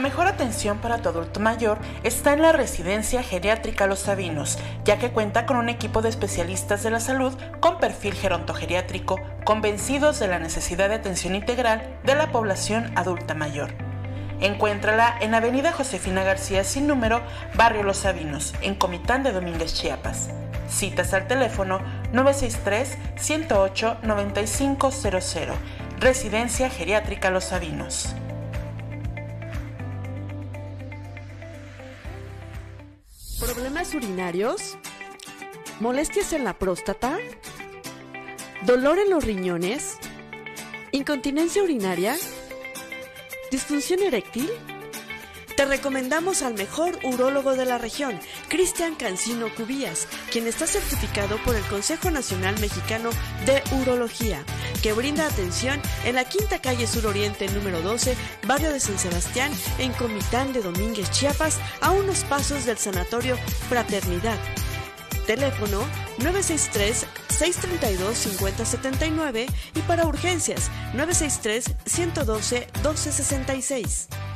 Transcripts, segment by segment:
Mejor atención para tu adulto mayor está en la residencia geriátrica Los Sabinos, ya que cuenta con un equipo de especialistas de la salud con perfil gerontogeriátrico, convencidos de la necesidad de atención integral de la población adulta mayor. Encuéntrala en Avenida Josefina García sin número, Barrio Los Sabinos, en Comitán de Domínguez, Chiapas. Citas al teléfono 963-108-9500. Residencia Geriátrica Los Sabinos. ¿Problemas urinarios? ¿Molestias en la próstata? ¿Dolor en los riñones? ¿Incontinencia urinaria? ¿Disfunción eréctil? Te recomendamos al mejor urólogo de la región, Cristian Cancino Cubías, quien está certificado por el Consejo Nacional Mexicano de Urología, que brinda atención en la Quinta Calle Sur Oriente número 12, barrio de San Sebastián, en Comitán de Domínguez, Chiapas, a unos pasos del Sanatorio Fraternidad. Teléfono 963-632-5079 y para urgencias 963-112-1266.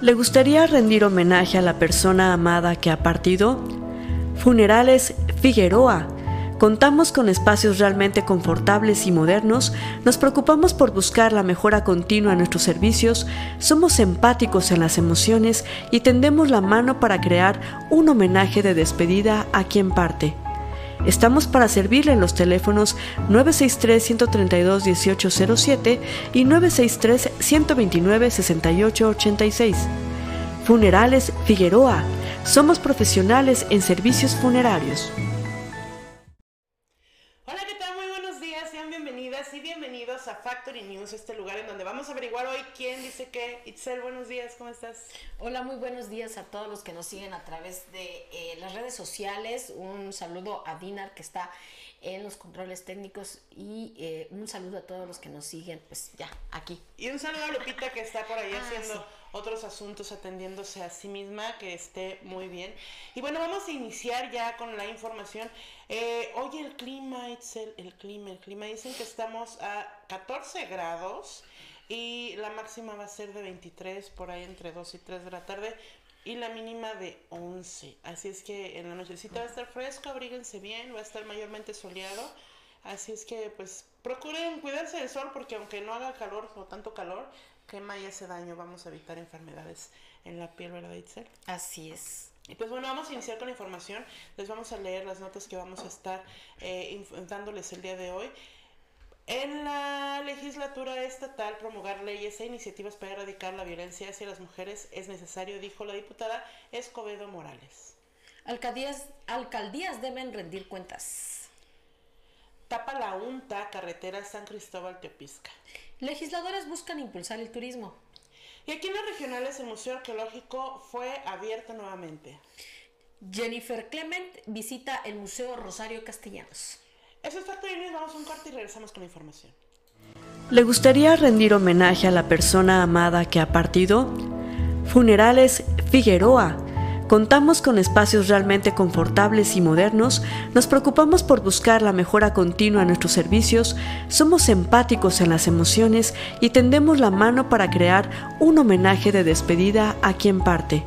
¿Le gustaría rendir homenaje a la persona amada que ha partido? Funerales Figueroa. Contamos con espacios realmente confortables y modernos, nos preocupamos por buscar la mejora continua en nuestros servicios, somos empáticos en las emociones y tendemos la mano para crear un homenaje de despedida a quien parte. Estamos para servirle en los teléfonos 963-132-1807 y 963-129-6886. Funerales Figueroa. Somos profesionales en servicios funerarios. A Factory News, este lugar en donde vamos a averiguar hoy quién dice qué. Itzel, buenos días, ¿cómo estás? Hola, muy buenos días a todos los que nos siguen a través de eh, las redes sociales. Un saludo a Dinar que está en los controles técnicos y eh, un saludo a todos los que nos siguen, pues ya, aquí. Y un saludo a Lupita que está por ahí Ah, haciendo sí. otros asuntos, atendiéndose a sí misma, que esté muy bien. Y bueno, vamos a iniciar ya con la información. Eh, hoy el clima, Itzel, el clima, el clima, dicen que estamos a 14 grados y la máxima va a ser de 23, por ahí entre 2 y 3 de la tarde. Y la mínima de 11. Así es que en la nochecita va a estar fresco, abríguense bien, va a estar mayormente soleado. Así es que pues procuren cuidarse del sol porque aunque no haga calor o tanto calor, quema y hace daño. Vamos a evitar enfermedades en la piel, ¿verdad, Itzel? Así es. Y pues bueno, vamos a iniciar con la información. Les vamos a leer las notas que vamos a estar eh, dándoles el día de hoy. En la legislatura estatal promulgar leyes e iniciativas para erradicar la violencia hacia las mujeres es necesario, dijo la diputada Escobedo Morales. Alcaldías, alcaldías deben rendir cuentas. Tapa la UNTA carretera San Cristóbal Teopisca. Legisladores buscan impulsar el turismo. Y aquí en las regionales el Museo Arqueológico fue abierto nuevamente. Jennifer Clement visita el Museo Rosario Castellanos. Eso es Factory News, vamos a un corte y regresamos con la información. ¿Le gustaría rendir homenaje a la persona amada que ha partido? Funerales Figueroa. Contamos con espacios realmente confortables y modernos, nos preocupamos por buscar la mejora continua en nuestros servicios, somos empáticos en las emociones y tendemos la mano para crear un homenaje de despedida a quien parte.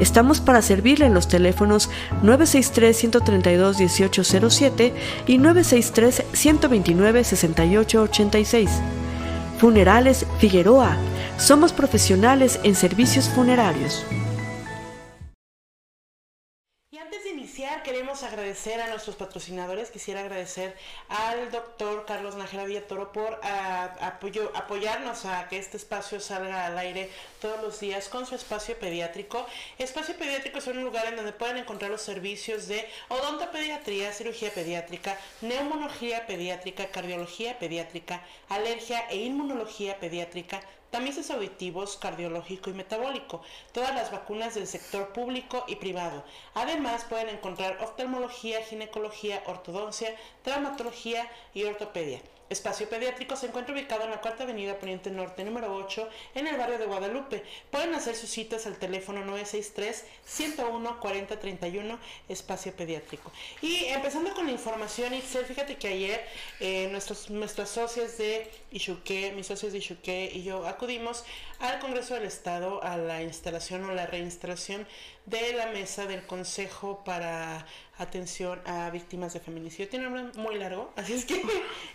Estamos para servirle en los teléfonos 963-132-1807 y 963-129-6886. Funerales Figueroa. Somos profesionales en servicios funerarios. Queremos agradecer a nuestros patrocinadores. Quisiera agradecer al doctor Carlos Nájera Villatoro por ah, apoyarnos a que este espacio salga al aire todos los días con su espacio pediátrico. Espacio pediátrico es un lugar en donde pueden encontrar los servicios de odontopediatría, cirugía pediátrica, neumonología pediátrica, cardiología pediátrica, alergia e inmunología pediátrica, tamices auditivos, cardiológico y metabólico, todas las vacunas del sector público y privado. Además pueden encontrar oftalmología, ginecología, ortodoncia, traumatología y ortopedia. Espacio Pediátrico se encuentra ubicado en la Cuarta Avenida Poniente Norte, número 8, en el barrio de Guadalupe. Pueden hacer sus citas al teléfono 963-101-4031, Espacio Pediátrico. Y empezando con la información, Itzel, fíjate que ayer eh, nuestros, nuestras socias de Ishuque, mis socios de Ishuque y yo acudimos al Congreso del Estado a la instalación o la reinstalación de la mesa del Consejo para Atención a Víctimas de Feminicidio. Tiene un nombre muy largo, así es que,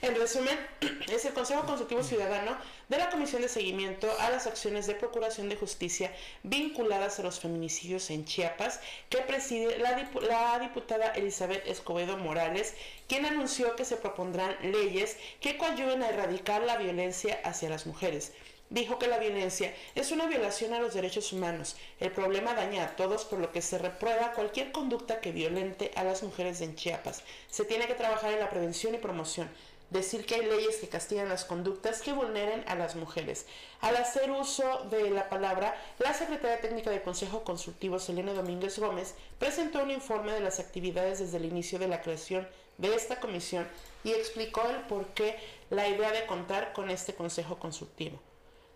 en resumen, es el Consejo Consultivo Ciudadano de la Comisión de Seguimiento a las Acciones de Procuración de Justicia vinculadas a los feminicidios en Chiapas, que preside la, la diputada Elizabeth Escobedo Morales, quien anunció que se propondrán leyes que coayuden a erradicar la violencia hacia las mujeres dijo que la violencia es una violación a los derechos humanos. El problema daña a todos por lo que se reprueba cualquier conducta que violente a las mujeres en Chiapas. Se tiene que trabajar en la prevención y promoción. Decir que hay leyes que castigan las conductas que vulneren a las mujeres. Al hacer uso de la palabra, la secretaria técnica del Consejo Consultivo, Selena Domínguez Gómez, presentó un informe de las actividades desde el inicio de la creación de esta comisión y explicó el por qué la idea de contar con este Consejo Consultivo.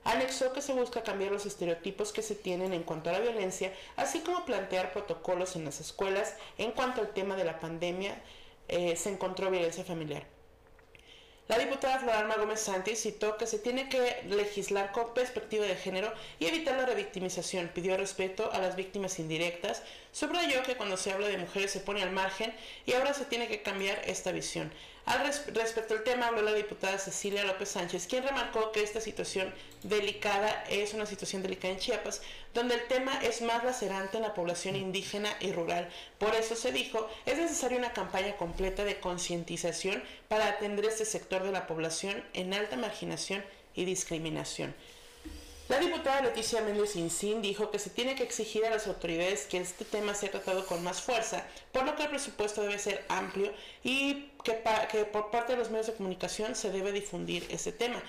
Anexó que se busca cambiar los estereotipos que se tienen en cuanto a la violencia, así como plantear protocolos en las escuelas en cuanto al tema de la pandemia eh, se encontró violencia familiar. La diputada Floralma Gómez Santi citó que se tiene que legislar con perspectiva de género y evitar la revictimización. Pidió respeto a las víctimas indirectas. Subrayó que cuando se habla de mujeres se pone al margen y ahora se tiene que cambiar esta visión. Al respecto al tema habló la diputada Cecilia López Sánchez, quien remarcó que esta situación delicada es una situación delicada en Chiapas, donde el tema es más lacerante en la población indígena y rural. Por eso se dijo, es necesaria una campaña completa de concientización para atender este sector de la población en alta marginación y discriminación. La diputada Leticia Méndez Incín dijo que se tiene que exigir a las autoridades que este tema sea tratado con más fuerza, por lo que el presupuesto debe ser amplio y que, por parte de los medios de comunicación se debe difundir ese tema.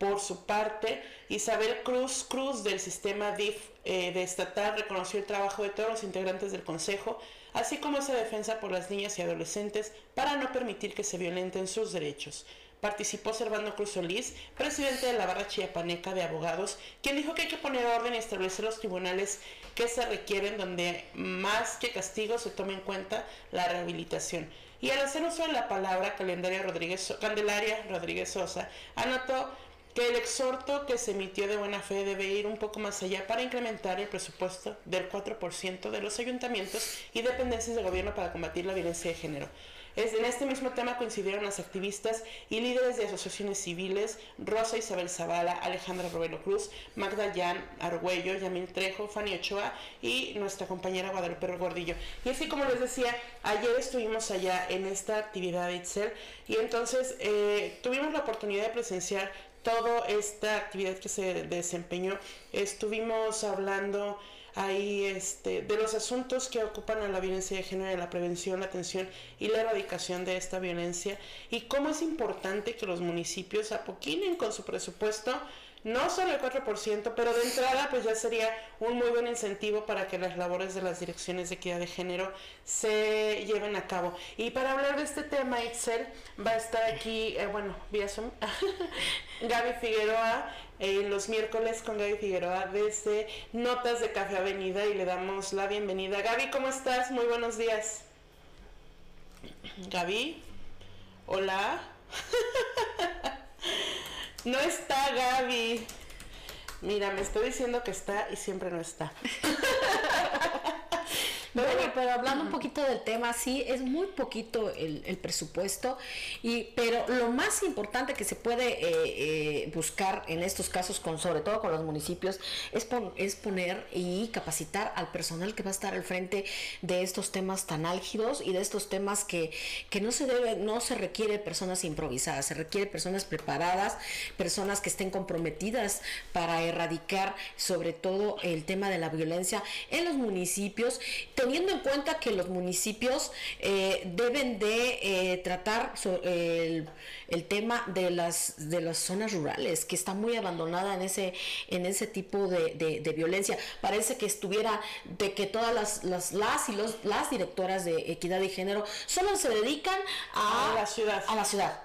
Por su parte, Isabel Cruz Cruz del sistema DIF eh, de estatal reconoció el trabajo de todos los integrantes del Consejo, así como esa defensa por las niñas y adolescentes para no permitir que se violenten sus derechos participó Servando Cruz Solís, presidente de la barra chiapaneca de abogados, quien dijo que hay que poner orden y establecer los tribunales que se requieren donde más que castigo se tome en cuenta la rehabilitación. Y al hacer uso de la palabra Candelaria Rodríguez, Candelaria Rodríguez Sosa, anotó que el exhorto que se emitió de buena fe debe ir un poco más allá para incrementar el presupuesto del 4% de los ayuntamientos y dependencias de gobierno para combatir la violencia de género en este mismo tema coincidieron las activistas y líderes de asociaciones civiles Rosa Isabel Zavala, Alejandra Robelo Cruz, Magda Jan Argüello, Yamil Trejo, Fanny Ochoa y nuestra compañera Guadalupe Gordillo. Y así como les decía, ayer estuvimos allá en esta actividad de Itzel y entonces eh, tuvimos la oportunidad de presenciar toda esta actividad que se desempeñó. Estuvimos hablando ahí este, de los asuntos que ocupan a la violencia de género, la prevención, la atención y la erradicación de esta violencia y cómo es importante que los municipios apoquinen con su presupuesto no solo el 4%, pero de entrada pues ya sería un muy buen incentivo para que las labores de las direcciones de equidad de género se lleven a cabo. Y para hablar de este tema, Itzel, va a estar aquí, eh, bueno, vía Zoom, Gaby Figueroa, eh, los miércoles con Gaby Figueroa desde Notas de Café Avenida y le damos la bienvenida. Gaby, ¿cómo estás? Muy buenos días. Gaby, hola. no está Gaby. Mira, me estoy diciendo que está y siempre no está. Bueno, pero hablando un poquito del tema, sí, es muy poquito el, presupuesto, y, pero lo más importante que se puede eh, eh, buscar en estos casos, con, sobre todo con los municipios, es, es poner y capacitar al personal que va a estar al frente de estos temas tan álgidos y de estos temas que, que no se debe, no se requiere personas improvisadas, se requiere personas preparadas, personas que estén comprometidas para erradicar sobre todo el tema de la violencia en los municipios teniendo en cuenta que los municipios eh, deben de eh, tratar el, tema de las de las zonas rurales, que está muy abandonada en ese en ese tipo de, violencia. Parece que estuviera de que todas las, las, las y los las directoras de equidad de género solo se dedican a, a la ciudad. A la ciudad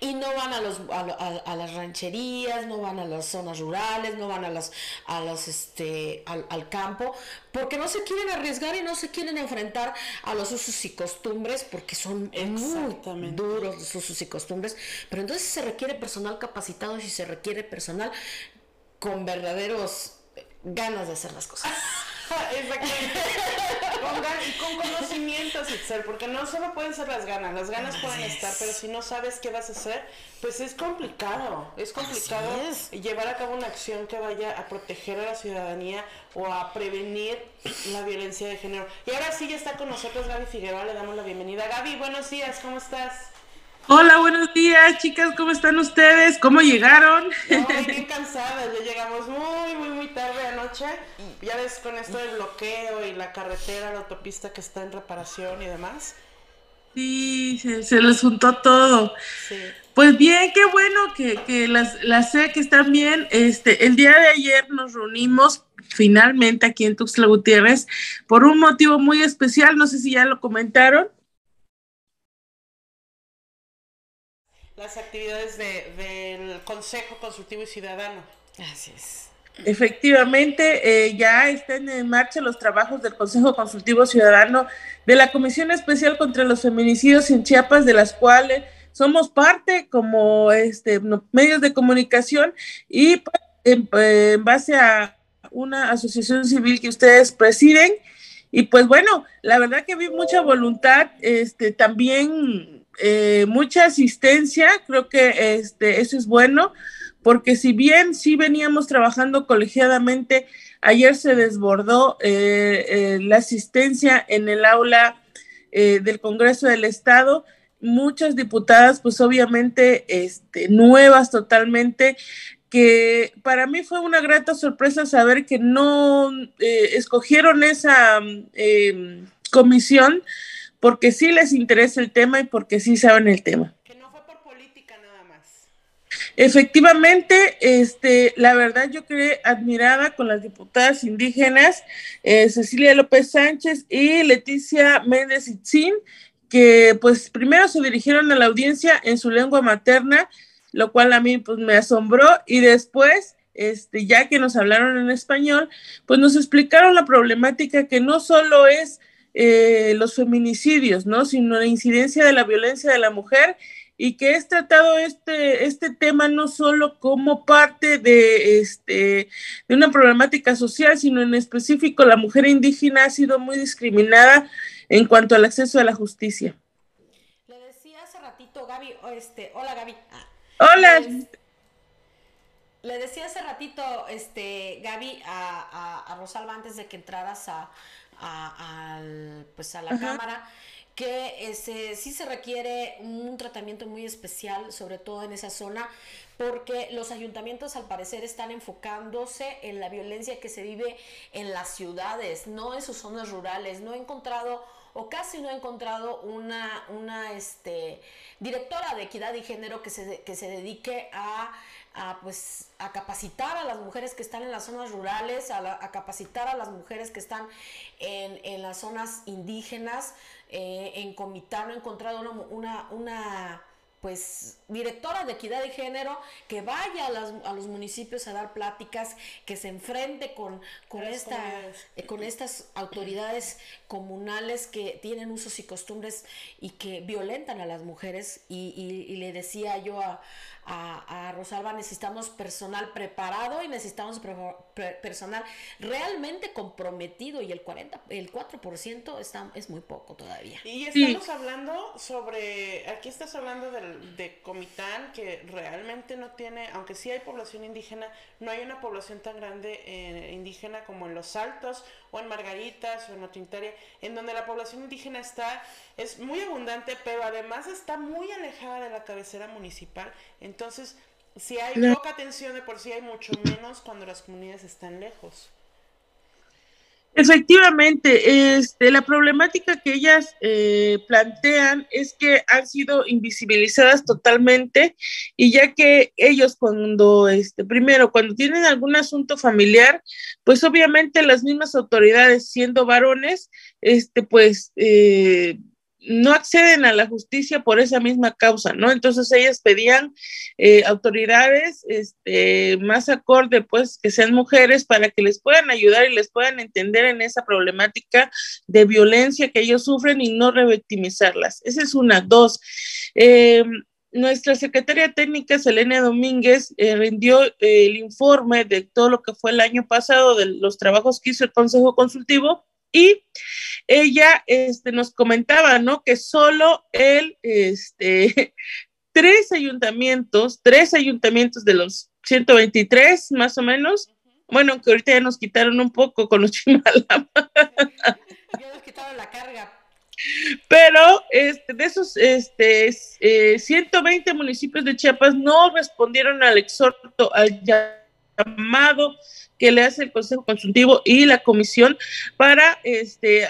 y no van a los a, las rancherías, no van a las zonas rurales, no van a las a las este al, campo, porque no se quieren arriesgar y no se quieren enfrentar a los usos y costumbres porque son muy duros los usos y costumbres, pero entonces se requiere personal capacitado y se requiere personal con verdaderos ganas de hacer las cosas. Exactamente. y con conocimientos, Itzel, porque no solo pueden ser las ganas, las ganas pueden estar, pero si no sabes qué vas a hacer, pues es complicado. Es complicado llevar a cabo una acción que vaya a proteger a la ciudadanía o a prevenir la violencia de género. Y ahora sí ya está con nosotros Gaby Figueroa, le damos la bienvenida. Gaby, buenos días, ¿cómo estás? Hola, buenos días, chicas, ¿cómo están ustedes? ¿Cómo llegaron? Muy bien cansadas, ya llegamos muy, muy, muy tarde anoche. Ya ves con esto del bloqueo y la carretera, la autopista que está en reparación y demás. Sí, se, les juntó todo. Sí. Pues bien, qué bueno que, que las, las sé que están bien. Este, el día de ayer nos reunimos finalmente aquí en Tuxtla Gutiérrez por un motivo muy especial, no sé si ya lo comentaron. Las actividades del Consejo Consultivo y Ciudadano. Así es. Efectivamente, eh, ya están en marcha los trabajos del Consejo Consultivo Ciudadano de la Comisión Especial contra los Feminicidios en Chiapas, de las cuales somos parte como este, medios de comunicación y pues, en, en base a una asociación civil que ustedes presiden. Y pues bueno, la verdad que vi mucha voluntad, este, también eh, mucha asistencia, creo que este, eso es bueno, porque si bien sí veníamos trabajando colegiadamente, ayer se desbordó eh, eh, la asistencia en el aula del Congreso del Estado, muchas diputadas, pues obviamente este, nuevas totalmente, que para mí fue una grata sorpresa saber que no escogieron esa comisión porque sí les interesa el tema y porque sí saben el tema. Que no fue por política nada más. Efectivamente, este, la verdad yo quedé admirada con las diputadas indígenas eh, Cecilia López Sánchez y Leticia Méndez Itzín, que pues primero se dirigieron a la audiencia en su lengua materna, lo cual a mí pues me asombró y después este, ya que nos hablaron en español, pues nos explicaron la problemática que no solo es eh, los feminicidios, ¿no? Sino la incidencia de la violencia de la mujer y que es tratado este, este tema no solo como parte de, este, de una problemática social, sino en específico la mujer indígena ha sido muy discriminada en cuanto al acceso a la justicia. Le decía hace ratito, Gaby, este, hola Gaby. Hola. Le, decía hace ratito, este, Gaby, a, a Rosalba antes de que entraras a, a, pues a la cámara que ese, sí se requiere un tratamiento muy especial, sobre todo en esa zona, porque los ayuntamientos al parecer están enfocándose en la violencia que se vive en las ciudades, no en sus zonas rurales. No he encontrado, o casi no he encontrado una, una este, directora de equidad y género que se, que se dedique a a, pues, a capacitar a las mujeres que están en las zonas rurales, a, capacitar a las mujeres que están en, en las zonas indígenas. Eh, en Comitán he encontrado una, una pues directora de equidad de género que vaya a, los municipios a dar pláticas, que se enfrente con, con, esta, eh, con estas autoridades comunales que tienen usos y costumbres y que violentan a las mujeres. Y, le decía yo a, a, Rosalba, necesitamos personal preparado y necesitamos personal realmente comprometido y el 40, el 4% está, es muy poco todavía. Y estamos hablando sobre, aquí estás hablando de Comitán, que realmente no tiene, aunque sí hay población indígena, no hay una población tan grande eh, indígena como en Los Altos o en Margaritas o en Otintaria, en donde la población indígena está, es muy abundante, pero además está muy alejada de la cabecera municipal. Entonces, si hay poca atención de por sí hay mucho menos cuando las comunidades están lejos. Efectivamente, este, la problemática que ellas eh, plantean es que han sido invisibilizadas totalmente y ya que ellos cuando, este, primero, cuando tienen algún asunto familiar, pues obviamente las mismas autoridades, siendo varones, este, pues eh, no acceden a la justicia por esa misma causa, ¿no? Entonces ellas pedían eh, autoridades este, más acorde, pues, que sean mujeres para que les puedan ayudar y les puedan entender en esa problemática de violencia que ellos sufren y no revictimizarlas. Esa es una. Dos, eh, nuestra secretaria técnica, Selena Domínguez, eh, rindió el informe de todo lo que fue el año pasado, de los trabajos que hizo el Consejo Consultivo y ella este, nos comentaba, ¿no? Que solo él, este, tres ayuntamientos, tres ayuntamientos de los 123 más o menos, bueno, que ahorita ya nos quitaron un poco con los chimalama. Ya nos quitaron la carga. Pero este, de esos este, 120 eh, municipios de Chiapas no respondieron al exhorto, al llamado que le hace el Consejo Consultivo y la Comisión para este,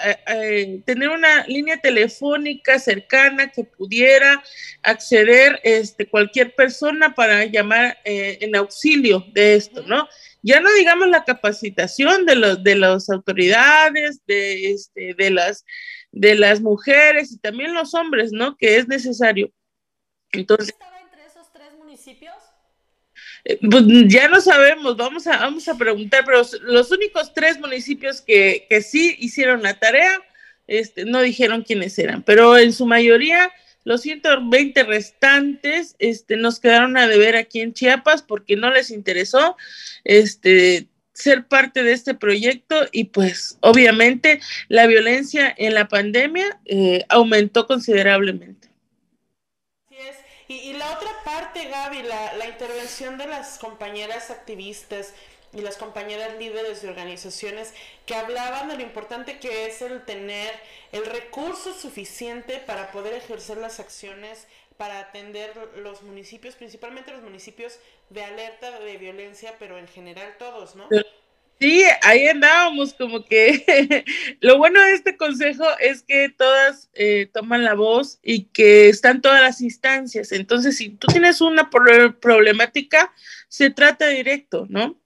tener una línea telefónica cercana que pudiera acceder este, cualquier persona para llamar eh, en auxilio de esto, ¿no? Ya no digamos la capacitación de, los, de las autoridades, de, este, de, las, de las mujeres y también los hombres, ¿no? Que es necesario. Entonces, ¿Estaba entre esos tres municipios? Pues ya no sabemos, vamos a, vamos a preguntar, pero los únicos tres municipios que, que sí hicieron la tarea, este, no dijeron quiénes eran, pero en su mayoría los 120 restantes este, nos quedaron a deber aquí en Chiapas porque no les interesó este, ser parte de este proyecto y pues obviamente la violencia en la pandemia eh, aumentó considerablemente. Y, la otra parte, Gaby, la, la intervención de las compañeras activistas y las compañeras líderes de organizaciones que hablaban de lo importante que es el tener el recurso suficiente para poder ejercer las acciones para atender los municipios, principalmente los municipios de alerta de violencia, pero en general todos, ¿no? Sí, ahí andábamos como que lo bueno de este consejo es que todas eh, toman la voz y que están todas las instancias. Entonces, si tú tienes una problemática, se trata directo, ¿no?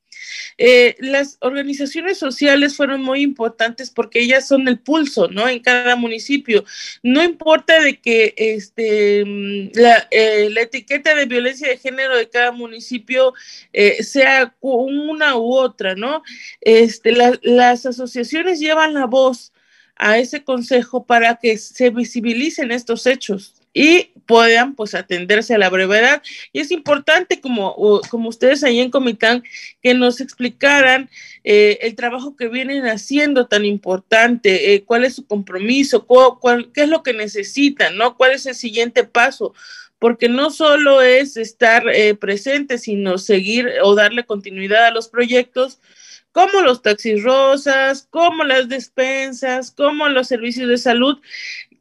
Eh, las organizaciones sociales fueron muy importantes porque ellas son el pulso, ¿no? En cada municipio. No importa de que este, mm, eh, la, etiqueta de violencia de género de cada municipio eh, sea una u otra, ¿no? Este, las asociaciones llevan la voz a ese consejo para que se visibilicen estos hechos y puedan pues atenderse a la brevedad. Y es importante, como, como ustedes ahí en Comitán, que nos explicaran eh, el trabajo que vienen haciendo tan importante, eh, cuál es su compromiso, cuál, qué es lo que necesitan, ¿no? ¿Cuál es el siguiente paso? Porque no solo es estar eh, presente, sino seguir o darle continuidad a los proyectos, como los taxis rosas, como las despensas, como los servicios de salud,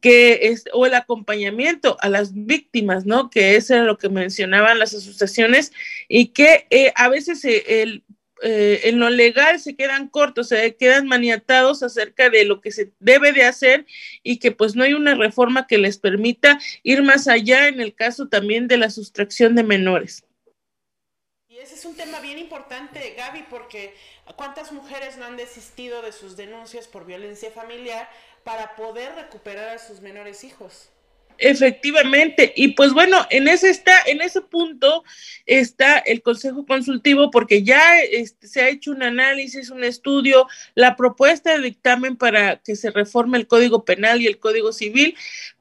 que es, o el acompañamiento a las víctimas, ¿no? Que eso era lo que mencionaban las asociaciones y que eh, a veces eh, el, eh, en lo legal se quedan cortos, se quedan maniatados acerca de lo que se debe de hacer y que pues no hay una reforma que les permita ir más allá en el caso también de la sustracción de menores. Y ese es un tema bien importante, Gaby, porque ¿cuántas mujeres no han desistido de sus denuncias por violencia familiar para poder recuperar a sus menores hijos. Efectivamente, y pues bueno, en ese está, en ese punto está el Consejo Consultivo, porque ya este, se ha hecho un análisis, un estudio, la propuesta de dictamen para que se reforme el Código Penal y el Código Civil,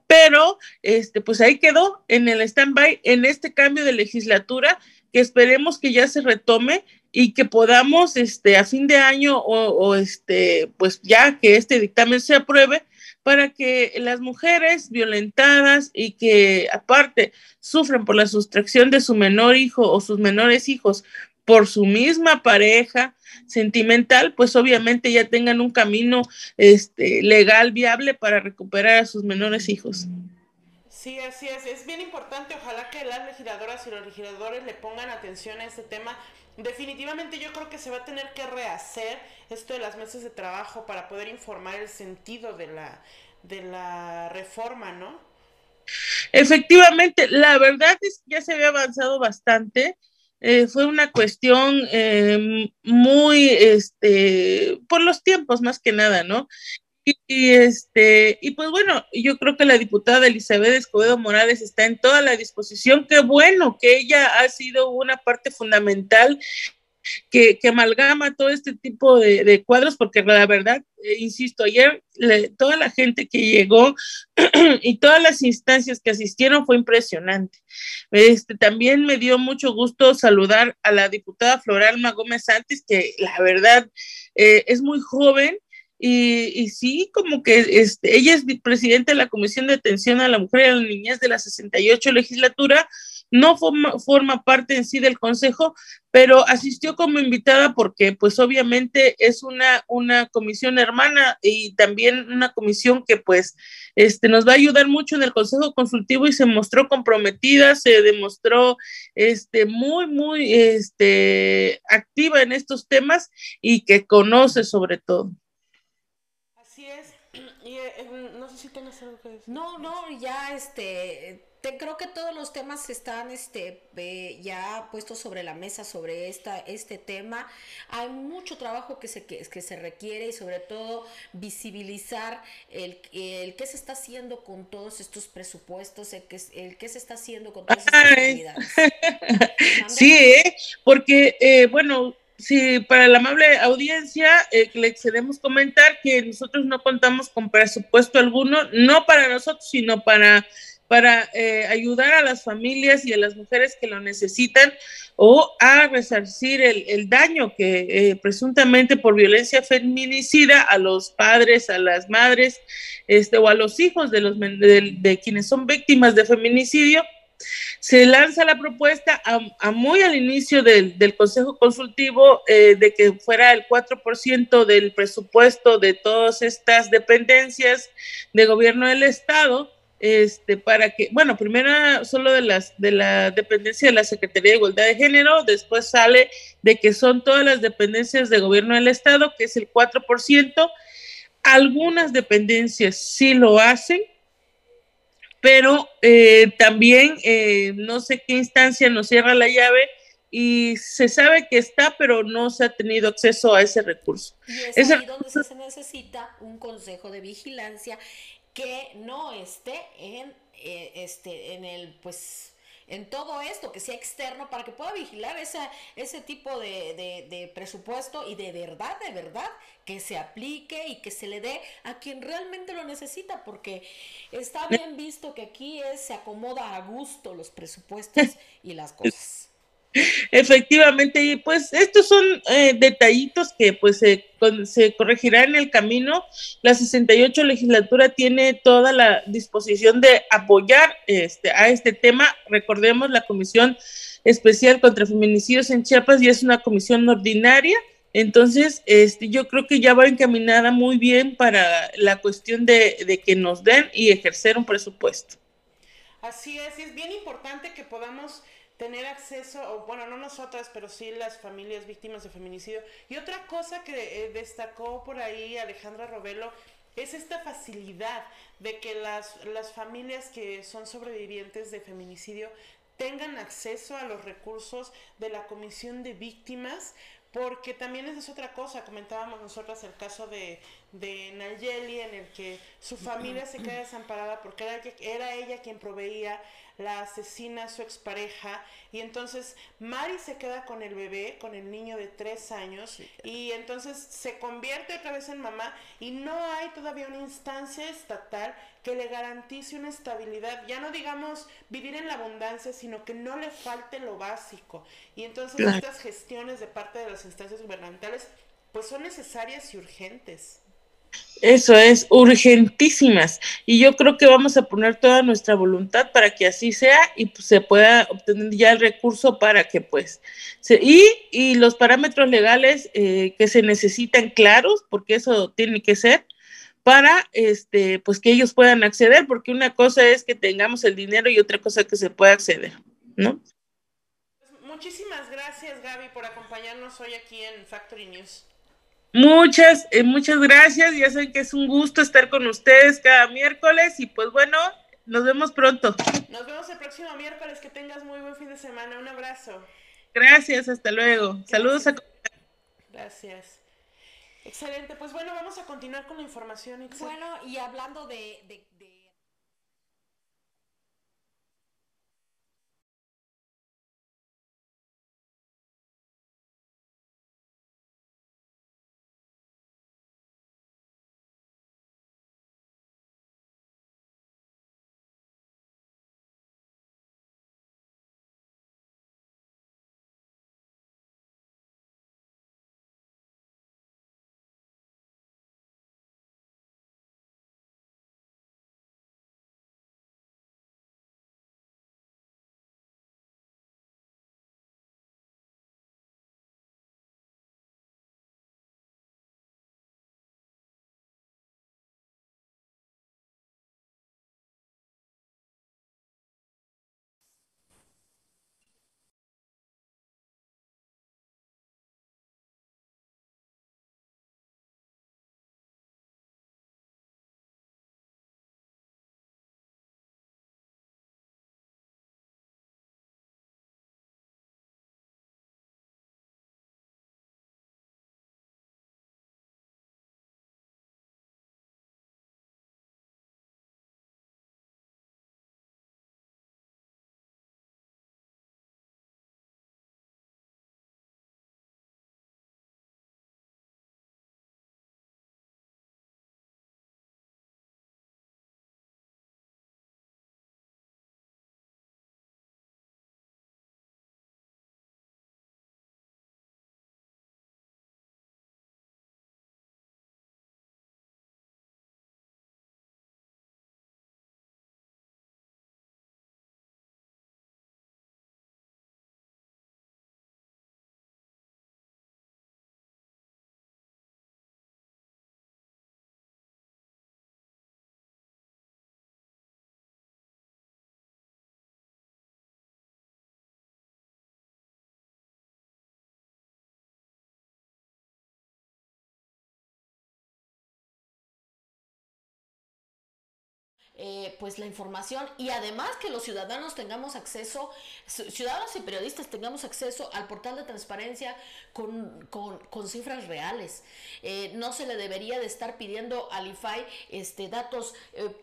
pero este, pues ahí quedó en el stand-by, en este cambio de legislatura, que esperemos que ya se retome y que podamos este a fin de año o, este pues ya que este dictamen se apruebe para que las mujeres violentadas y que aparte sufren por la sustracción de su menor hijo o sus menores hijos por su misma pareja sentimental, pues obviamente ya tengan un camino este, legal viable para recuperar a sus menores hijos. Sí, así es. Es bien importante. Ojalá que las legisladoras y los legisladores le pongan atención a este tema. Definitivamente yo creo que se va a tener que rehacer esto de las mesas de trabajo para poder informar el sentido de la, de la reforma, ¿no? Efectivamente, la verdad es que ya se había avanzado bastante. Eh, fue una cuestión eh, muy, este, por los tiempos más que nada, ¿no? Y, este, y pues bueno, yo creo que la diputada Elizabeth Escobedo Morales está en toda la disposición. Qué bueno que ella ha sido una parte fundamental que, que amalgama todo este tipo de, cuadros, porque la verdad, eh, insisto, ayer toda la gente que llegó y todas las instancias que asistieron fue impresionante. Este, también me dio mucho gusto saludar a la diputada Floralma Gómez Santis, que la verdad eh, es muy joven y, sí, como que este, ella es presidenta de la Comisión de Atención a la Mujer y a la Niñez de la 68 legislatura, no forma, forma parte en sí del consejo, pero asistió como invitada porque pues obviamente es una, una comisión hermana y también una comisión que pues este, nos va a ayudar mucho en el consejo consultivo y se mostró comprometida, se demostró este, muy, muy este, activa en estos temas y que conoce sobre todo. No, no, ya este, creo que todos los temas están este, eh, ya puestos sobre la mesa sobre esta, este tema. Hay mucho trabajo que se, que, se requiere y sobre todo visibilizar el, el qué se está haciendo con todos estos presupuestos, el, el qué se está haciendo con todas estas actividades. sí, ¿eh? porque, eh, bueno, Sí, para la amable audiencia, eh, le queremos comentar que nosotros no contamos con presupuesto alguno, no para nosotros, sino para, para eh, ayudar a las familias y a las mujeres que lo necesitan o a resarcir el, daño que eh, presuntamente por violencia feminicida a los padres, a las madres este, o a los hijos de, los, de quienes son víctimas de feminicidio se lanza la propuesta a, muy al inicio del, Consejo Consultivo eh, de que fuera el 4% del presupuesto de todas estas dependencias de gobierno del Estado, este, para que, bueno, primero solo de, las, de la dependencia de la Secretaría de Igualdad de Género, después sale de que son todas las dependencias de gobierno del Estado, que es el 4%. Algunas dependencias sí lo hacen, pero eh, también eh, no sé qué instancia nos cierra la llave y se sabe que está, pero no se ha tenido acceso a ese recurso. Y es ahí donde se necesita un consejo de vigilancia que no esté en, eh, este, en el, pues, en todo esto, que sea externo, para que pueda vigilar esa, ese tipo de, presupuesto y de verdad, de verdad, que se aplique y que se le dé a quien realmente lo necesita, porque está bien visto que aquí es, se acomoda a gusto los presupuestos y las cosas. Efectivamente, y pues estos son eh, detallitos que pues se, se corregirá en el camino. La 68 legislatura tiene toda la disposición de apoyar este, a este tema. Recordemos la Comisión Especial contra Feminicidios en Chiapas y es una comisión ordinaria. Entonces, este, yo creo que ya va encaminada muy bien para la cuestión de, de que nos den y ejercer un presupuesto. Así es, es bien importante que podamos tener acceso, o bueno, no nosotras, pero sí las familias víctimas de feminicidio. Y otra cosa que eh, destacó por ahí Alejandra Robelo es esta facilidad de que las, las familias que son sobrevivientes de feminicidio tengan acceso a los recursos de la Comisión de Víctimas, porque también esa es otra cosa, comentábamos nosotras el caso de, de Nayeli, en el que su familia se queda desamparada porque era, era ella quien proveía la asesina a su expareja y entonces Mari se queda con el bebé, con el niño de tres años y entonces se convierte otra vez en mamá y no hay todavía una instancia estatal que le garantice una estabilidad, ya no digamos vivir en la abundancia, sino que no le falte lo básico. Y entonces estas gestiones de parte de las instancias gubernamentales pues son necesarias y urgentes. Eso es, urgentísimas. Y yo creo que vamos a poner toda nuestra voluntad para que así sea y pues, se pueda obtener ya el recurso para que pues... Se, y, y los parámetros legales eh, que se necesitan claros, porque eso tiene que ser, para este, pues que ellos puedan acceder, porque una cosa es que tengamos el dinero y otra cosa que se pueda acceder, ¿no? Pues, muchísimas gracias, Gaby, por acompañarnos hoy aquí en Factory News. Muchas, eh, muchas gracias. Ya saben que es un gusto estar con ustedes cada miércoles y pues bueno, nos vemos pronto. Nos vemos el próximo miércoles. Que tengas muy buen fin de semana. Un abrazo. Gracias, hasta luego. Saludos a. Gracias. Excelente. Pues bueno, vamos a continuar con la información. Bueno, y hablando de Eh, pues la información y además que los ciudadanos tengamos acceso, ciudadanos y periodistas tengamos acceso al portal de transparencia con, cifras reales. Eh, no se le debería de estar pidiendo al IFAI este, datos eh,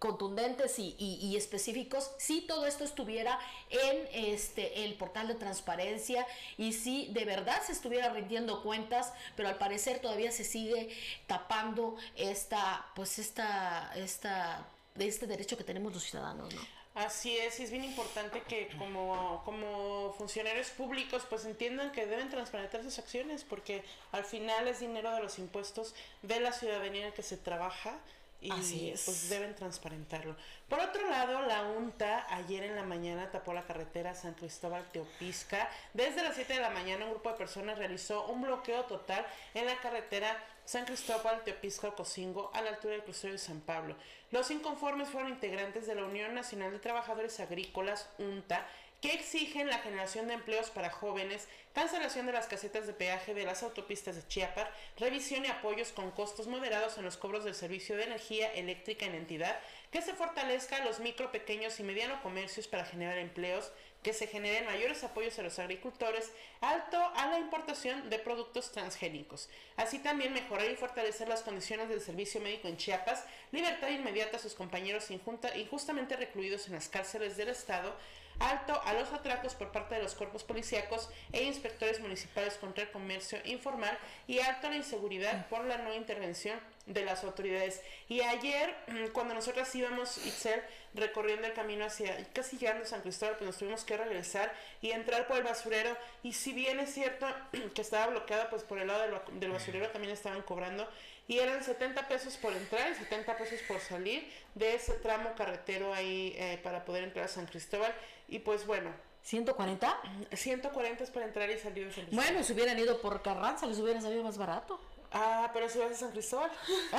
contundentes y, específicos si todo esto estuviera en este el portal de transparencia y si de verdad se estuviera rindiendo cuentas pero al parecer todavía se sigue tapando esta pues esta esta de este derecho que tenemos los ciudadanos, ¿no? Así es, y es bien importante que como, como funcionarios públicos pues entiendan que deben transparentar sus acciones porque al final es dinero de los impuestos de la ciudadanía en que se trabaja y pues deben transparentarlo. Por otro lado, la UNTA ayer en la mañana tapó la carretera San Cristóbal Teopisca. Desde las 7 de la mañana un grupo de personas realizó un bloqueo total en la carretera San Cristóbal Teopisca Cocingo a la altura del crucero de San Pablo. Los inconformes fueron integrantes de la Unión Nacional de Trabajadores Agrícolas, UNTA, que exigen la generación de empleos para jóvenes, cancelación de las casetas de peaje de las autopistas de Chiapas, revisión y apoyos con costos moderados en los cobros del servicio de energía eléctrica en entidad, que se fortalezca los micro, pequeños y mediano comercios para generar empleos, que se generen mayores apoyos a los agricultores, alto a la importación de productos transgénicos. Así también mejorar y fortalecer las condiciones del servicio médico en Chiapas, libertad inmediata a sus compañeros injustamente recluidos en las cárceles del Estado, alto a los atracos por parte de los cuerpos policíacos e inspectores municipales contra el comercio informal y alto a la inseguridad por la no intervención de las autoridades. Y ayer, cuando nosotras íbamos, Itzel, recorriendo el camino hacia, casi llegando a San Cristóbal, pues nos tuvimos que regresar y entrar por el basurero. Y si bien es cierto que estaba bloqueado, pues por el lado del, basurero también estaban cobrando. Y eran 70 pesos por entrar y 70 pesos por salir de ese tramo carretero ahí eh, para poder entrar a San Cristóbal. Y pues bueno. ¿140? 140 es para entrar y salir de San Bueno, si hubieran ido por Carranza, les hubiera salido más barato. Ah, pero si vas a San Cristóbal.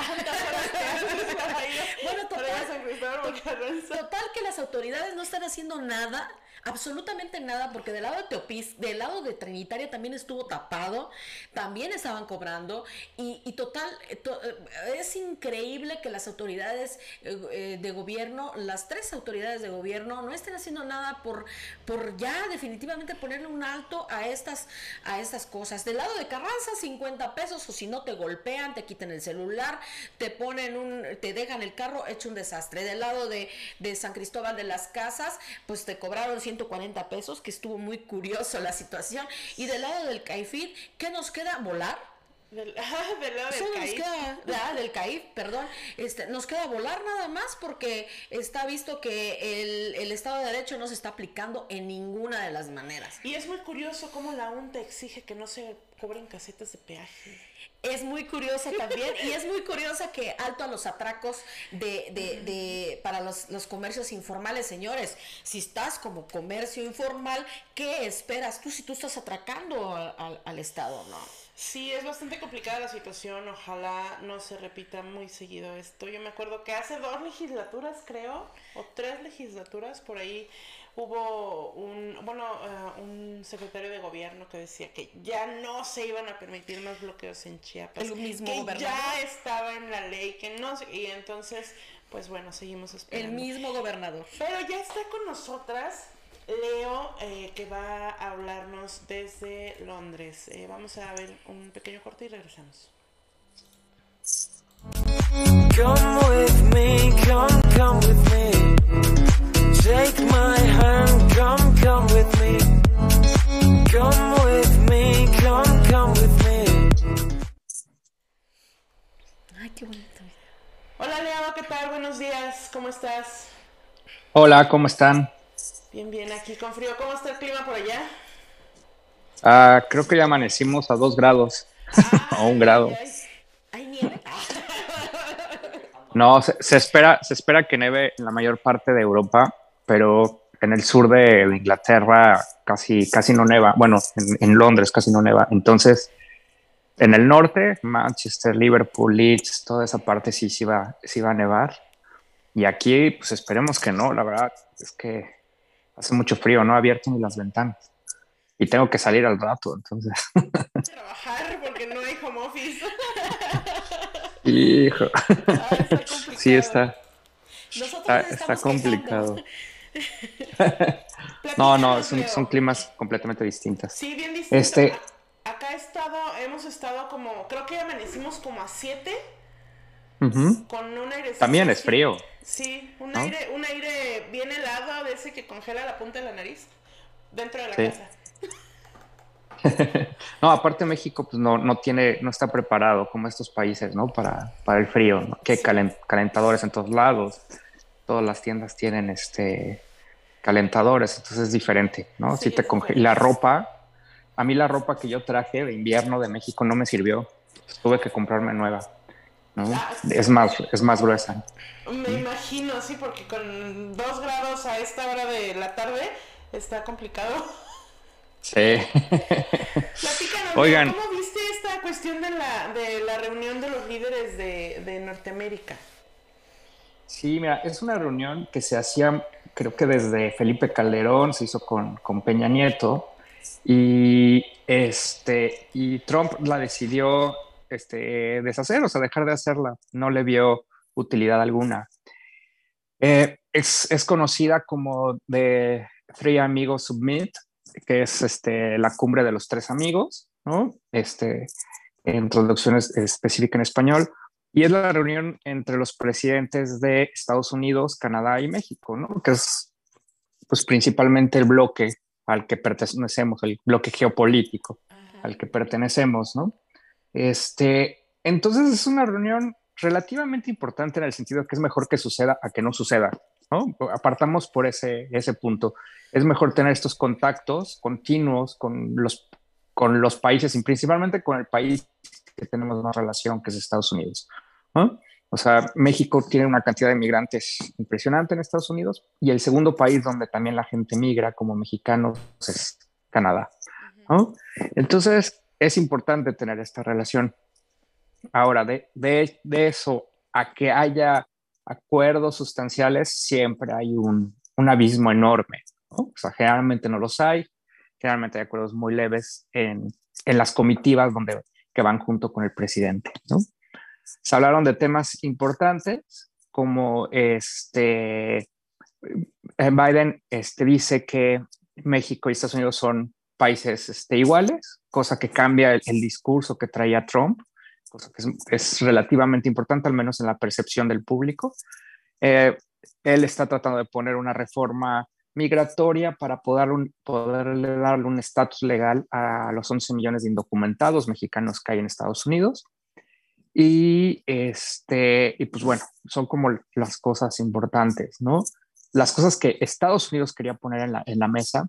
bueno, total, total que las autoridades no están haciendo nada absolutamente nada, porque del lado de Teopis, del lado de Trinitaria también estuvo tapado, también estaban cobrando, y, total, eh, eh, es increíble que las autoridades eh, de gobierno, las tres autoridades de gobierno, no estén haciendo nada por, por ya definitivamente ponerle un alto a estas, a estas cosas. Del lado de Carranza, 50 pesos, o si no te golpean, te quitan el celular, te ponen un, te dejan el carro hecho un desastre. Del lado de, de San Cristóbal de las Casas, pues te cobraron 140 pesos, que estuvo muy curioso la situación. Y del lado del CAIFID, ¿qué nos queda? ¿Volar? Del, lado del CAIF. Ah, del CAIF, perdón. Este, nos queda volar nada más porque está visto que el, el, Estado de Derecho no se está aplicando en ninguna de las maneras. Y es muy curioso cómo la UNTA exige que no se cobren casetas de peaje es muy curiosa también y es muy curiosa que alto a los atracos de, de, de para los, los, comercios informales, señores. Si estás como comercio informal, ¿qué esperas tú si tú estás atracando al, al Estado, no? Sí, es bastante complicada la situación. Ojalá no se repita muy seguido esto. Yo me acuerdo que hace dos legislaturas, creo, o tres legislaturas por ahí hubo un, bueno, eh, un secretario de gobierno que decía que ya no se iban a permitir más bloqueos en Chiapas. El mismo que ya estaba en la ley, que no y entonces, pues bueno, seguimos esperando. El mismo gobernador. Pero ya está con nosotras Leo, eh, que va a hablarnos desde Londres. Eh, vamos a ver un pequeño corte y regresamos. Come with me, come, come with me. Take my hand, come, come with me. Come with me, come, come with me. Ay, qué bonito. Hola Leo, ¿qué tal? Buenos días, ¿cómo estás? Hola, ¿cómo están? Bien, bien, aquí con frío. ¿Cómo está el clima por allá? Ah, creo que ya amanecimos a dos grados, o un grado. ¿Hay nieve? No, se, se, espera, se espera que neve en la mayor parte de Europa, pero en el sur de, Inglaterra casi, casi no neva. Bueno, en, Londres casi no neva. Entonces, en el norte, Manchester, Liverpool, Leeds, toda esa parte sí, sí, va, sí va a nevar. Y aquí, pues esperemos que no, la verdad es que hace mucho frío, no he abierto ni las ventanas. Y tengo que salir al rato, entonces. Trabajar porque no hay home office. Hijo. Ah, sí, está. Está, está complicado. no, no, son, climas completamente distintas. Sí, bien distintos. Este, acá he estado, hemos estado como, creo que amanecimos como a 7. Con un aire. También es frío. Sí, un, aire, un aire bien helado a veces que congela la punta de la nariz dentro de la casa. no, aparte México pues no, no tiene, no está preparado como estos países, ¿no? Para, para el frío, ¿no? Que calentadores en todos lados todas las tiendas tienen este calentadores, entonces es diferente, ¿no? si te la ropa, a mí la ropa que yo traje de invierno de México no me sirvió, tuve que comprarme nueva, ¿no? Ah, es más, es más gruesa. Me imagino, sí, porque con dos grados a esta hora de la tarde está complicado. Sí. Oigan. ¿Cómo viste esta cuestión de la, de la reunión de los líderes de, de Norteamérica? Sí, mira, es una reunión que se hacía, creo que desde Felipe Calderón, se hizo con, con Peña Nieto, y, este, y Trump la decidió este, deshacer, o sea, dejar de hacerla. No le vio utilidad alguna. Eh, es, es, conocida como The Three Amigos Submit, que es este, la cumbre de los tres amigos, ¿no? Este, en traducción específica en español. Y es la reunión entre los presidentes de Estados Unidos, Canadá y México, ¿no? Que es pues principalmente el bloque al que pertenecemos, el bloque geopolítico al que pertenecemos, ¿no? Este, entonces es una reunión relativamente importante en el sentido que es mejor que suceda a que no suceda, ¿no? Apartamos por ese, ese punto. Es mejor tener estos contactos continuos con los, con los países y principalmente con el país que tenemos más relación, que es Estados Unidos. O sea, México tiene una cantidad de migrantes impresionante en Estados Unidos y el segundo país donde también la gente migra como mexicanos es Canadá. Entonces, es importante tener esta relación. Ahora, de, de, de eso a que haya acuerdos sustanciales, siempre hay un, un abismo enorme. O sea, generalmente no los hay, generalmente hay acuerdos muy leves en, en las comitivas donde, que van junto con el presidente. ¿no? Se hablaron de temas importantes como este, Biden este, dice que México y Estados Unidos son países este, iguales, cosa que cambia el, discurso que traía Trump, cosa que es, relativamente importante, al menos en la percepción del público. Eh, él está tratando de poner una reforma migratoria para poder, poderle darle un estatus legal a los 11 millones de indocumentados mexicanos que hay en Estados Unidos. Y, este, y pues bueno, son como las cosas importantes, ¿no? Las cosas que Estados Unidos quería poner en la, en la mesa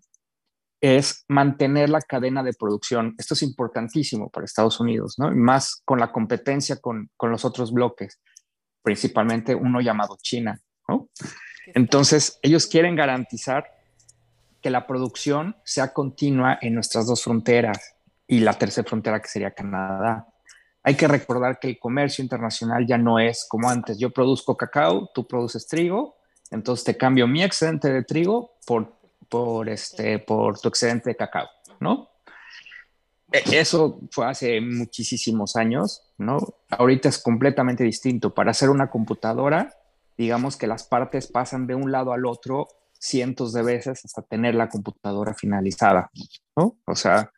es mantener la cadena de producción. Esto es importantísimo para Estados Unidos, ¿no? más con la competencia con, con los otros bloques, principalmente uno llamado China, ¿no? Entonces, ellos quieren garantizar que la producción sea continua en nuestras dos fronteras y la tercera frontera que sería Canadá. Hay que recordar que el comercio internacional ya no es como antes. Yo produzco cacao, tú produces trigo, entonces te cambio mi excedente de trigo por, por, este, por tu excedente de cacao, ¿no? E, eso fue hace muchísimos años, ¿no? Ahorita es completamente distinto. Para hacer una computadora, digamos que las partes pasan de un lado al otro cientos de veces hasta tener la computadora finalizada, ¿no? O sea,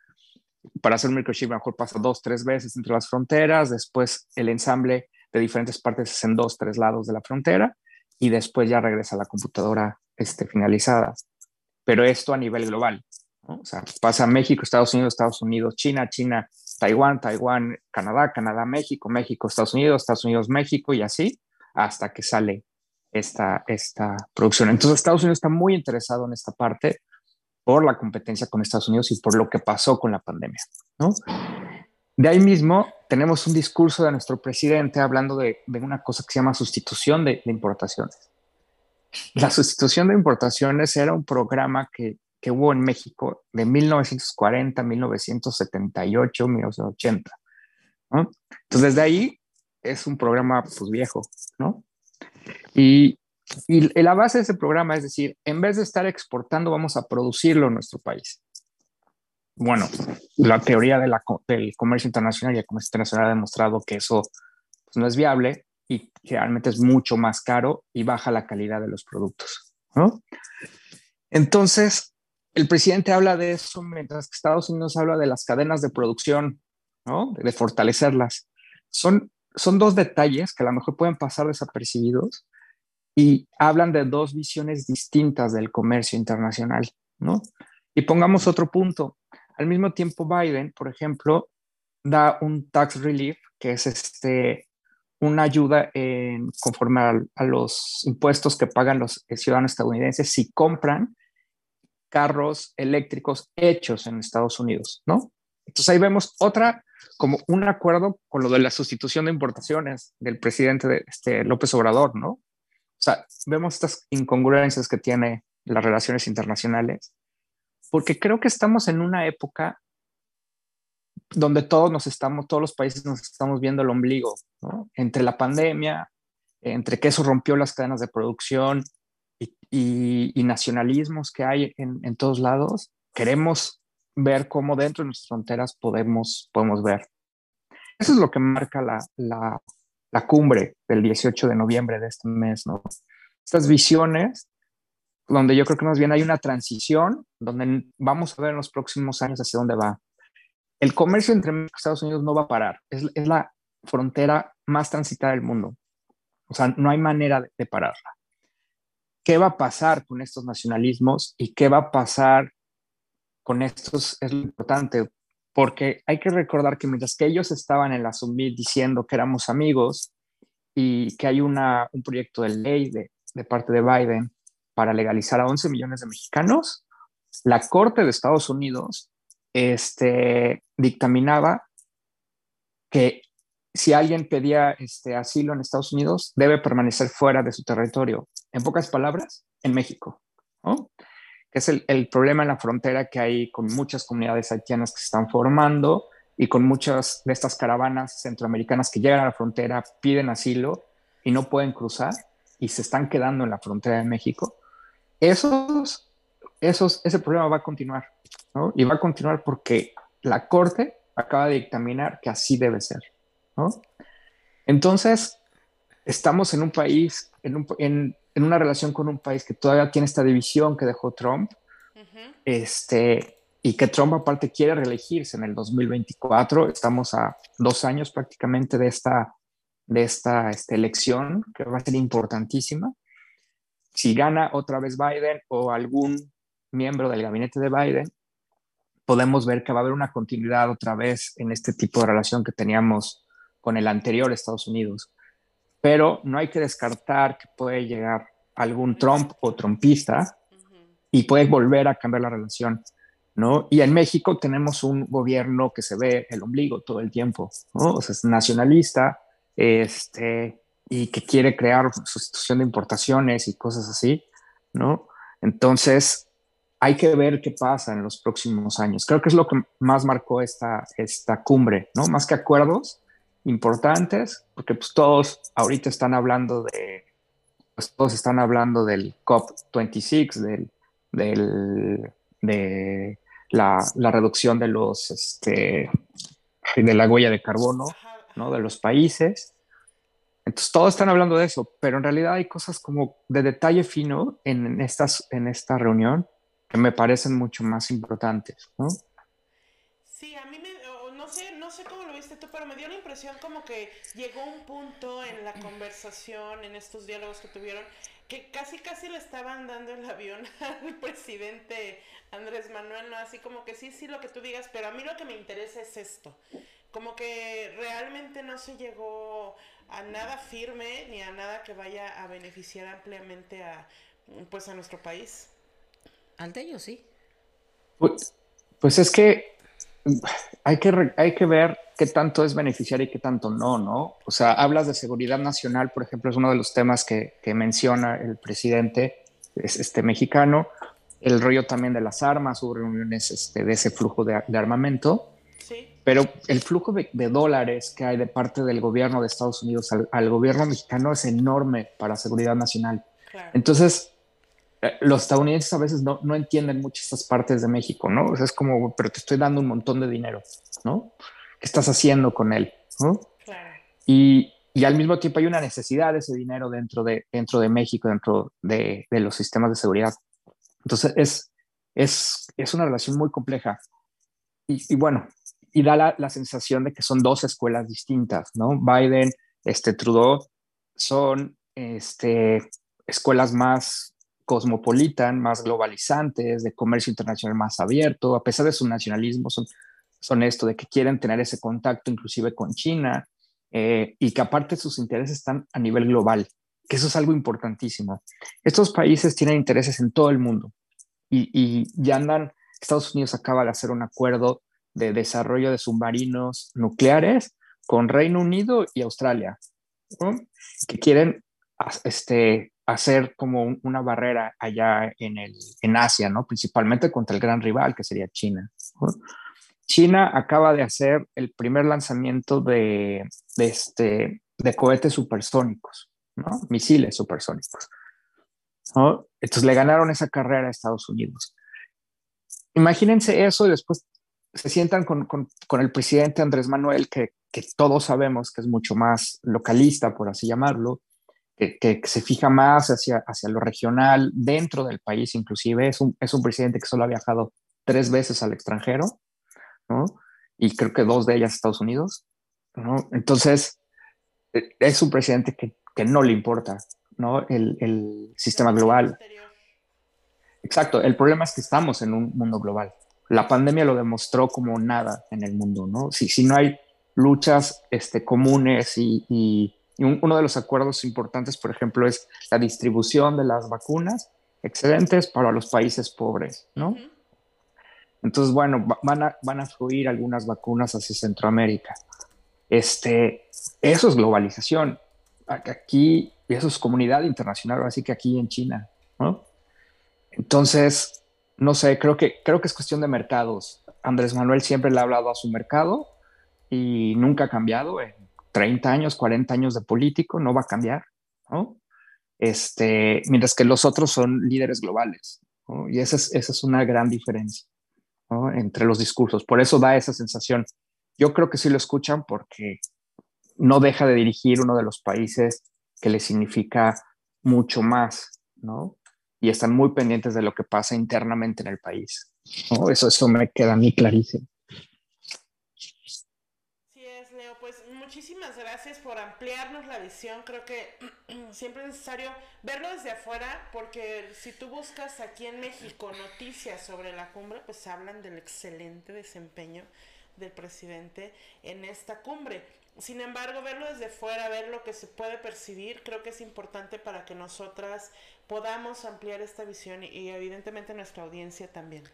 para hacer un microchip mejor pasa dos, tres veces entre las fronteras, después el ensamble de diferentes partes es en dos, tres lados de la frontera y después ya regresa la computadora este, finalizada. Pero esto a nivel global, o sea, pasa México, Estados Unidos, Estados Unidos, China, China, Taiwán, Taiwán, Canadá, Canadá, México, México, Estados Unidos, Estados Unidos, México y así hasta que sale esta, esta producción. Entonces Estados Unidos está muy interesado en esta parte por la competencia con Estados Unidos y por lo que pasó con la pandemia. De ahí mismo tenemos un discurso de nuestro presidente hablando de, de una cosa que se llama sustitución de, de, importaciones. La sustitución de importaciones era un programa que, que hubo en México de 1940, 1978, 1980. ¿no? Entonces, desde ahí es un programa pues viejo, ¿no? Y, y la base de ese programa es decir, en vez de estar exportando, vamos a producirlo en nuestro país. Bueno, la teoría del comercio internacional y el comercio internacional ha demostrado que eso pues, no es viable y realmente es mucho más caro y baja la calidad de los productos. Entonces, el presidente habla de eso mientras que Estados Unidos habla de las cadenas de producción, de fortalecerlas. Son, son dos detalles que a lo mejor pueden pasar desapercibidos, y hablan de dos visiones distintas del comercio internacional, ¿no? Y pongamos otro punto. Al mismo tiempo, Biden, por ejemplo, da un tax relief, que es este, una ayuda en, conforme a, los impuestos que pagan los ciudadanos estadounidenses si compran carros eléctricos hechos en Estados Unidos, ¿no? Entonces ahí vemos otra, como un acuerdo con lo de la sustitución de importaciones del presidente de, este, López Obrador, ¿no? O sea, vemos estas incongruencias que tiene las relaciones internacionales, porque creo que estamos en una época donde todos nos estamos, todos los países nos estamos viendo el ombligo, ¿no? Entre la pandemia, entre que eso rompió las cadenas de producción y, nacionalismos que hay en, en, todos lados, queremos ver cómo dentro de nuestras fronteras podemos, podemos ver. Eso es lo que marca la, la, la cumbre del 18 de noviembre de este mes, ¿no? Estas visiones, donde yo creo que más bien hay una transición, donde vamos a ver en los próximos años hacia dónde va. El comercio entre Estados Unidos no va a parar, es, es la frontera más transitada del mundo. O sea, no hay manera de, de pararla. ¿Qué va a pasar con estos nacionalismos y qué va a pasar con estos? Es lo importante porque hay que recordar que mientras que ellos estaban en la Summit diciendo que éramos amigos y que hay una, un proyecto de ley de, parte de Biden para legalizar a 11 millones de mexicanos, la Corte de Estados Unidos este, dictaminaba que si alguien pedía este, asilo en Estados Unidos, debe permanecer fuera de su territorio. En pocas palabras, en México. ¿no? Que es el, problema en la frontera que hay con muchas comunidades haitianas que se están formando y con muchas de estas caravanas centroamericanas que llegan a la frontera, piden asilo y no pueden cruzar y se están quedando en la frontera de México, esos, esos, ese problema va a continuar, ¿no? Y va a continuar porque la Corte acaba de dictaminar que así debe ser, ¿no? Entonces, estamos en un país, en, en, en, una relación con un país que todavía tiene esta división que dejó Trump, uh -huh. este, y que Trump aparte quiere reelegirse en el 2024. Estamos a dos años prácticamente de esta, de esta este, elección, que va a ser importantísima. Si gana otra vez Biden o algún miembro del gabinete de Biden, podemos ver que va a haber una continuidad otra vez en este tipo de relación que teníamos con el anterior Estados Unidos. Pero no hay que descartar que puede llegar algún Trump o trumpista y puede volver a cambiar la relación. ¿No? Y en México tenemos un gobierno que se ve el ombligo todo el tiempo, ¿no? O sea, es nacionalista, este, y que quiere crear sustitución de importaciones y cosas así, ¿no? Entonces, hay que ver qué pasa en los próximos años. Creo que es lo que más marcó esta, esta cumbre, ¿no? Más que acuerdos importantes, porque pues todos ahorita están hablando de, pues todos están hablando del COP26, del, del, de la, la, reducción de los, este, de la huella de carbono, ¿no? De los países. Entonces, todos están hablando de eso, pero en realidad hay cosas como de detalle fino en, estas, en esta reunión que me parecen mucho más importantes, ¿no? Sí, a mí me, no sé, no sé cómo lo viste tú, pero me dio la impresión como que llegó un punto en la conversación, en estos diálogos que tuvieron, que casi casi le estaban dando el avión al presidente Andrés Manuel, ¿no? Así como que sí, sí, lo que tú digas, pero a mí lo que me interesa es esto. Como que realmente no se llegó a nada firme ni a nada que vaya a beneficiar ampliamente a, pues, a nuestro país. Al de ellos, sí. Pues, pues es que hay que, hay que ver qué tanto es beneficiar y qué tanto no, ¿no? O sea, hablas de seguridad nacional, por ejemplo, es uno de los temas que, que menciona el presidente es este mexicano, el rollo también de las armas, hubo reuniones este, de ese flujo de, de armamento, Sí. pero el flujo de, de, dólares que hay de parte del gobierno de Estados Unidos al, al gobierno mexicano es enorme para seguridad nacional. Claro. Entonces, los estadounidenses a veces no, no, entienden mucho estas partes de México, ¿no? O sea, es como, pero te estoy dando un montón de dinero, ¿no? ¿Qué estás haciendo con él? ¿no? Claro. Y, y, al mismo tiempo hay una necesidad de ese dinero dentro de, dentro de México, dentro de, de los sistemas de seguridad. Entonces, es, es, es una relación muy compleja. Y, y bueno, y da la, la, sensación de que son dos escuelas distintas, ¿no? Biden, este, Trudeau, son este, escuelas más cosmopolitan, más globalizantes, de comercio internacional más abierto, a pesar de su nacionalismo, son, son esto, de que quieren tener ese contacto inclusive con China, eh, y que aparte sus intereses están a nivel global, que eso es algo importantísimo. Estos países tienen intereses en todo el mundo, y, y ya andan, Estados Unidos acaba de hacer un acuerdo de desarrollo de submarinos nucleares con Reino Unido y Australia, ¿no? que quieren este, hacer como un, una barrera allá en, el, en Asia, ¿no? principalmente contra el gran rival que sería China. China acaba de hacer el primer lanzamiento de, de, este, de cohetes supersónicos, ¿no? misiles supersónicos. ¿no? Entonces le ganaron esa carrera a Estados Unidos. Imagínense eso y después se sientan con, con, con el presidente Andrés Manuel, que, que, todos sabemos que es mucho más localista, por así llamarlo, que, que, se fija más hacia, hacia lo regional, dentro del país inclusive. Es un, es un presidente que solo ha viajado tres veces al extranjero, ¿no? Y creo que dos de ellas a Estados Unidos, ¿no? Entonces, es un presidente que, que no le importa, ¿no? El, el sistema global. Exacto, el problema es que estamos en un mundo global la pandemia lo demostró como nada en el mundo, ¿no? Si, si no hay luchas este, comunes y, y, y un, uno de los acuerdos importantes, por ejemplo, es la distribución de las vacunas excedentes para los países pobres, ¿no? Uh -huh. Entonces, bueno, van a, van a fluir algunas vacunas hacia Centroamérica. Este, eso es globalización. Aquí, eso es comunidad internacional, así que aquí en China, ¿no? Entonces, no sé, creo que, creo que es cuestión de mercados. Andrés Manuel siempre le ha hablado a su mercado, y nunca ha cambiado en 30 años, 40 años de político, no va a cambiar, ¿no? Este, mientras que los otros son líderes globales. Y esa es, esa es una gran diferencia entre los discursos. Por eso da esa sensación. Yo creo que sí lo escuchan porque no deja de dirigir uno de los países que le significa mucho más, ¿no? Y están muy pendientes de lo que pasa internamente en el país. ¿no? Eso, eso me queda a mí clarísimo. Es, Leo. Pues muchísimas gracias por ampliarnos la visión. Creo que siempre es necesario verlo desde afuera, porque si tú buscas aquí en México noticias sobre la cumbre, pues hablan del excelente desempeño del presidente en esta cumbre. Sin embargo, verlo desde fuera, ver lo que se puede percibir, creo que es importante para que nosotras podamos ampliar esta visión y, y evidentemente nuestra audiencia también.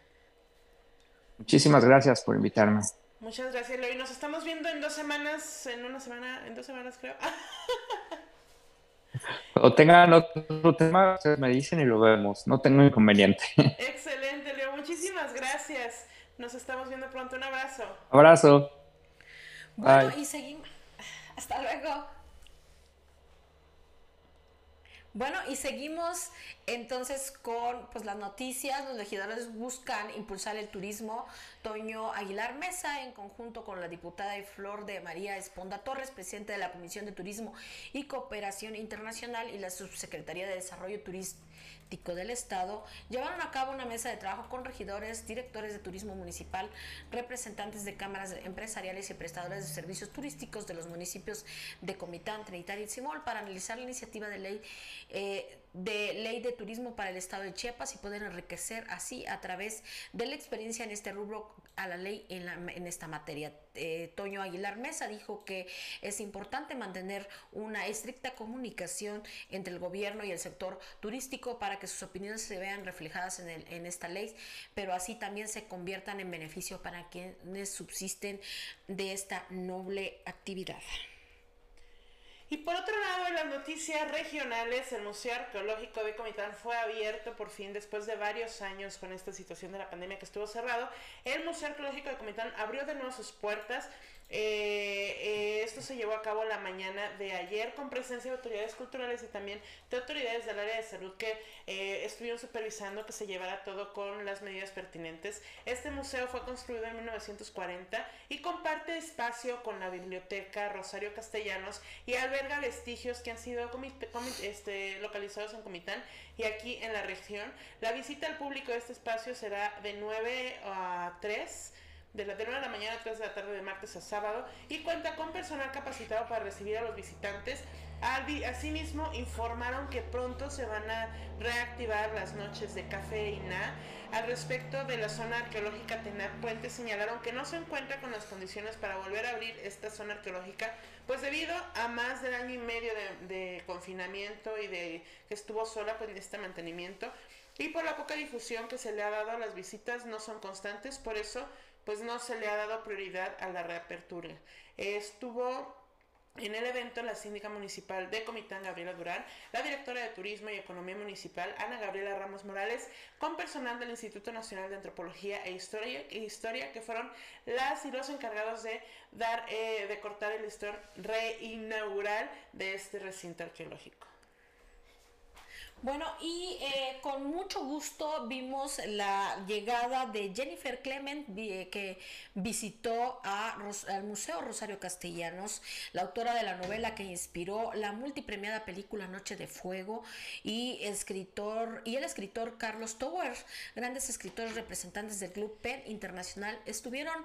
Muchísimas gracias por invitarme. Muchas gracias, Leo. Y nos estamos viendo en dos semanas, en una semana, en dos semanas creo. O tengan otro tema, ustedes me dicen y lo vemos. No tengo inconveniente. Excelente, Leo. Muchísimas gracias. Nos estamos viendo pronto. Un abrazo. Abrazo. Bueno, Bye. y seguimos. Hasta luego. Bueno, y seguimos entonces con pues, las noticias. Los legisladores buscan impulsar el turismo. Toño Aguilar Mesa, en conjunto con la diputada y Flor de María Esponda Torres, presidente de la Comisión de Turismo y Cooperación Internacional y la Subsecretaría de Desarrollo Turístico del Estado, llevaron a cabo una mesa de trabajo con regidores, directores de turismo municipal, representantes de cámaras empresariales y prestadores de servicios turísticos de los municipios de Comitán, Trinidad y Simol para analizar la iniciativa de ley eh, de ley de turismo para el estado de Chiapas y poder enriquecer así a través de la experiencia en este rubro a la ley en, la, en esta materia. Eh, Toño Aguilar Mesa dijo que es importante mantener una estricta comunicación entre el gobierno y el sector turístico para que sus opiniones se vean reflejadas en, el, en esta ley, pero así también se conviertan en beneficio para quienes subsisten de esta noble actividad. Y por otro lado, en las noticias regionales, el Museo Arqueológico de Comitán fue abierto por fin después de varios años con esta situación de la pandemia que estuvo cerrado. El Museo Arqueológico de Comitán abrió de nuevo sus puertas. Eh, eh, esto se llevó a cabo la mañana de ayer con presencia de autoridades culturales y también de autoridades del área de salud que eh, estuvieron supervisando que se llevara todo con las medidas pertinentes. Este museo fue construido en 1940 y comparte espacio con la biblioteca Rosario Castellanos y alberga vestigios que han sido este, localizados en Comitán y aquí en la región. La visita al público de este espacio será de 9 a 3 de la de 9 de la mañana a 3 de la tarde de martes a sábado y cuenta con personal capacitado para recibir a los visitantes. Asimismo, informaron que pronto se van a reactivar las noches de cafeína. Al respecto de la zona arqueológica Tenac Puente, señalaron que no se encuentra con las condiciones para volver a abrir esta zona arqueológica, pues debido a más del año y medio de, de confinamiento y de que estuvo sola pues, este mantenimiento, y por la poca difusión que se le ha dado a las visitas no son constantes, por eso pues no se le ha dado prioridad a la reapertura. Estuvo en el evento la síndica municipal de Comitán, Gabriela Durán, la directora de Turismo y Economía Municipal, Ana Gabriela Ramos Morales, con personal del Instituto Nacional de Antropología e Historia, e Historia que fueron las y los encargados de dar, eh, de cortar el listón reinaugural de este recinto arqueológico. Bueno, y eh, con mucho gusto vimos la llegada de Jennifer Clement, que visitó al Museo Rosario Castellanos, la autora de la novela que inspiró la multipremiada película Noche de Fuego, y, escritor, y el escritor Carlos Tower, grandes escritores representantes del Club PEN Internacional, estuvieron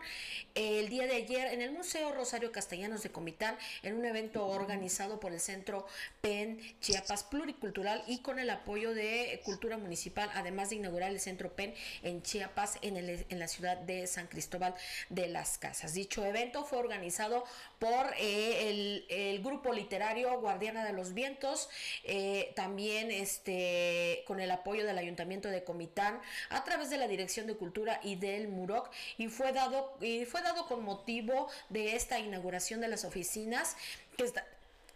eh, el día de ayer en el Museo Rosario Castellanos de Comitán en un evento organizado por el Centro PEN Chiapas Pluricultural y con el el apoyo de Cultura Municipal, además de inaugurar el Centro PEN en Chiapas, en, el, en la ciudad de San Cristóbal de las Casas. Dicho evento fue organizado por eh, el, el, grupo literario Guardiana de los Vientos, eh, también este, con el apoyo del Ayuntamiento de Comitán, a través de la Dirección de Cultura y del MUROC, y fue dado, y fue dado con motivo de esta inauguración de las oficinas que está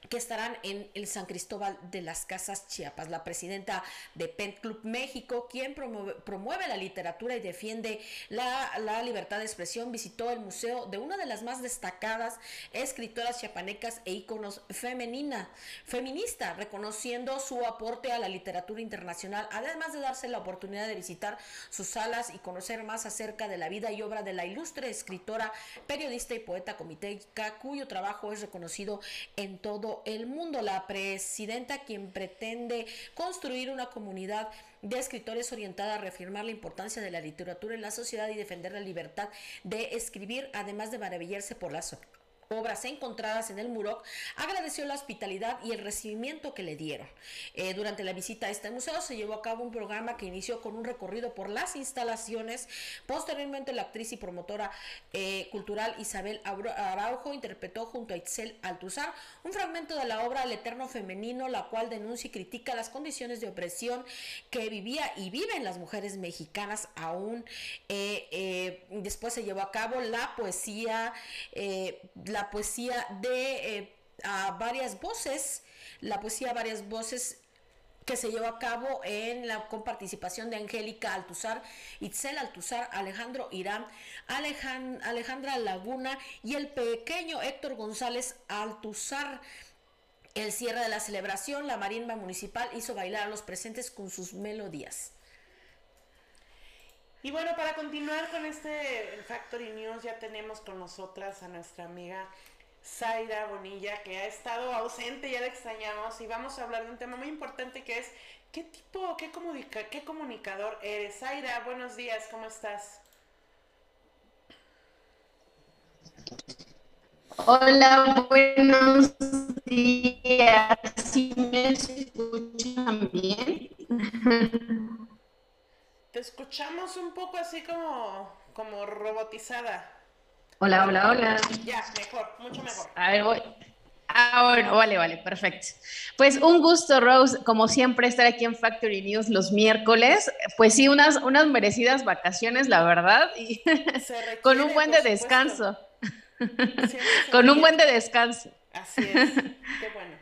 que estarán en el San Cristóbal de las Casas Chiapas. La presidenta de Pen Club México, quien promueve, la literatura y defiende la, libertad de expresión, visitó el museo de una de las más destacadas escritoras chiapanecas e íconos femenina, feminista, reconociendo su aporte a la literatura internacional, además de darse la oportunidad de visitar sus salas y conocer más acerca de la vida y obra de la ilustre escritora, periodista y poeta comitéica, cuyo trabajo es reconocido en todo el mundo. La presidenta, quien pretende construir una comunidad de escritores orientada a reafirmar la importancia de la literatura en la sociedad y defender la libertad de escribir, además de maravillarse por las obras encontradas en el Muroc, agradeció la hospitalidad y el recibimiento que le dieron. Eh, durante la visita a este museo se llevó a cabo un programa que inició con un recorrido por las instalaciones. Posteriormente, la actriz y promotora eh, cultural Isabel Araujo interpretó junto a Itzel Altuzar un fragmento de la obra El Eterno Femenino, la cual denuncia y critica las condiciones de opresión que vivía y viven las mujeres mexicanas aún. Eh, después se llevó a cabo la poesía, la la poesía de eh, varias voces, la poesía a varias voces que se llevó a cabo en la con participación de Angélica Altuzar, Itzel Altuzar, Alejandro Irán, Alejandra Laguna y el pequeño Héctor González Altuzar. El cierre de la celebración, la marimba municipal hizo bailar a los presentes con sus melodías. Y bueno, para continuar con este Factory News, ya tenemos con nosotras a nuestra amiga Zaira Bonilla, que ha estado ausente, ya la extrañamos, y vamos a hablar de un tema muy importante que es, ¿qué tipo, qué, comunica, qué comunicador eres? Zaira, buenos días, ¿cómo estás? Hola, buenos días. ¿Sí me escuchan bien? Te escuchamos un poco así como, como robotizada. Hola, hola, hola. Ya, mejor, mucho mejor. A ver, voy. Ah, bueno, vale, vale, perfecto. Pues un gusto, Rose, como siempre, estar aquí en Factory News los miércoles. Pues sí, unas, unas merecidas vacaciones, la verdad, y con un buen de descanso. con un buen de descanso. Así es, qué bueno.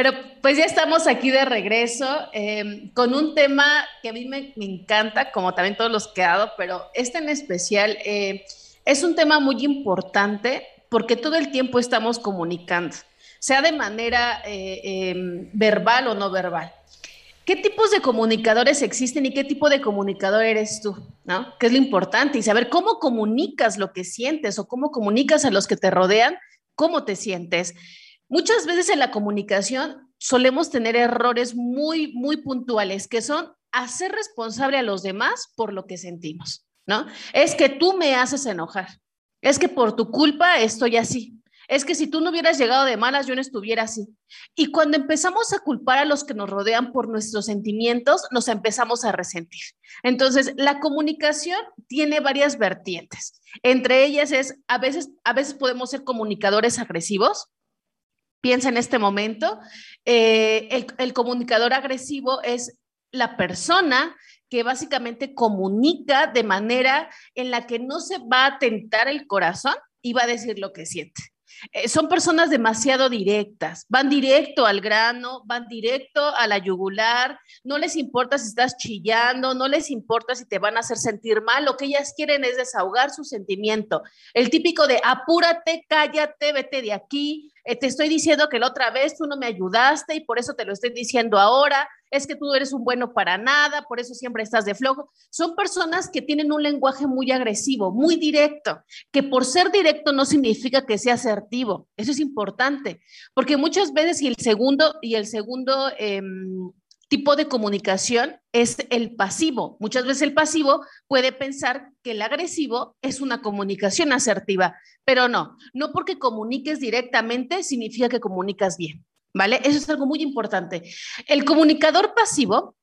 Pero pues ya estamos aquí de regreso em, con un tema que a mí me, encanta, como también todos los que he dado, pero este en especial eh, es un tema muy importante porque todo el tiempo estamos comunicando, sea de manera eh, em, verbal o no verbal. ¿Qué tipos de comunicadores existen y qué tipo de comunicador eres tú? ¿no? ¿Qué es lo importante? Y saber cómo comunicas lo que sientes o cómo comunicas a los que te rodean, cómo te sientes. Muchas veces en la comunicación solemos tener errores muy, muy puntuales, que son hacer responsable a los demás por lo que sentimos, ¿no? Es que tú me haces enojar, es que por tu culpa estoy así, es que si tú no hubieras llegado de malas, yo no estuviera así. Y cuando empezamos a culpar a los que nos rodean por nuestros sentimientos, nos empezamos a resentir. Entonces, la comunicación tiene varias vertientes. Entre ellas es, a veces, a veces podemos ser comunicadores agresivos, piensa en este momento, eh, el, comunicador agresivo es la persona que básicamente comunica de manera en la que no se va a tentar el corazón y va a decir lo que siente. Eh, son personas demasiado directas, van directo al grano, van directo a la yugular, no les importa si estás chillando, no les importa si te van a hacer sentir mal, lo que ellas quieren es desahogar su sentimiento. El típico de apúrate, cállate, vete de aquí, te estoy diciendo que la otra vez tú no me ayudaste y por eso te lo estoy diciendo ahora, es que tú eres un bueno para nada, por eso siempre estás de flojo. Son personas que tienen un lenguaje muy agresivo, muy directo, que por ser directo no significa que sea asertivo. Eso es importante, porque muchas veces y el segundo y el segundo em, tipo de comunicación es el pasivo. Muchas veces el pasivo puede pensar que el agresivo es una comunicación asertiva, pero no, no porque comuniques directamente significa que comunicas bien. ¿vale? Eso es algo muy importante. El comunicador pasivo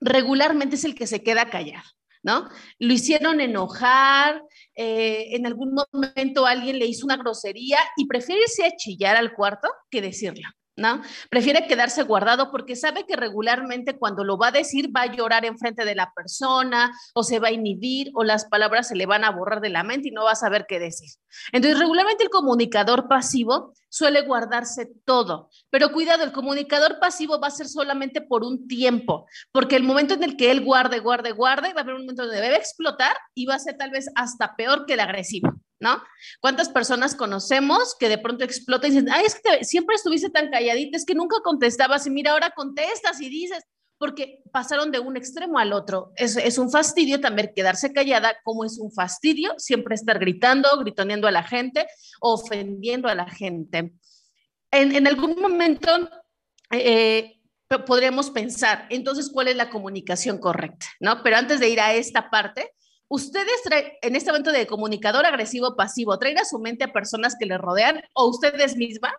regularmente es el que se queda callado, ¿no? Lo hicieron enojar, eh, en algún momento alguien le hizo una grosería y prefiere irse chillar al cuarto que decirlo. ¿No? Prefiere quedarse guardado porque sabe que regularmente cuando lo va a decir va a llorar enfrente de la persona o se va a inhibir o las palabras se le van a borrar de la mente y no va a saber qué decir. Entonces, regularmente el comunicador pasivo suele guardarse todo, pero cuidado, el comunicador pasivo va a ser solamente por un tiempo, porque el momento en el que él guarde, guarde, guarde, va a haber un momento donde debe explotar y va a ser tal vez hasta peor que el agresivo. ¿No? ¿Cuántas personas conocemos que de pronto explotan y dicen, ay, es que siempre estuviste tan calladita, es que nunca contestabas y mira, ahora contestas y dices, porque pasaron de un extremo al otro. Es, es un fastidio también quedarse callada, como es un fastidio siempre estar gritando, gritoneando a la gente, ofendiendo a la gente. En, en algún momento eh, podríamos pensar, entonces, ¿cuál es la comunicación correcta? ¿No? Pero antes de ir a esta parte, ustedes en este momento de comunicador agresivo pasivo, traen a su mente a personas que les rodean o ustedes mismas?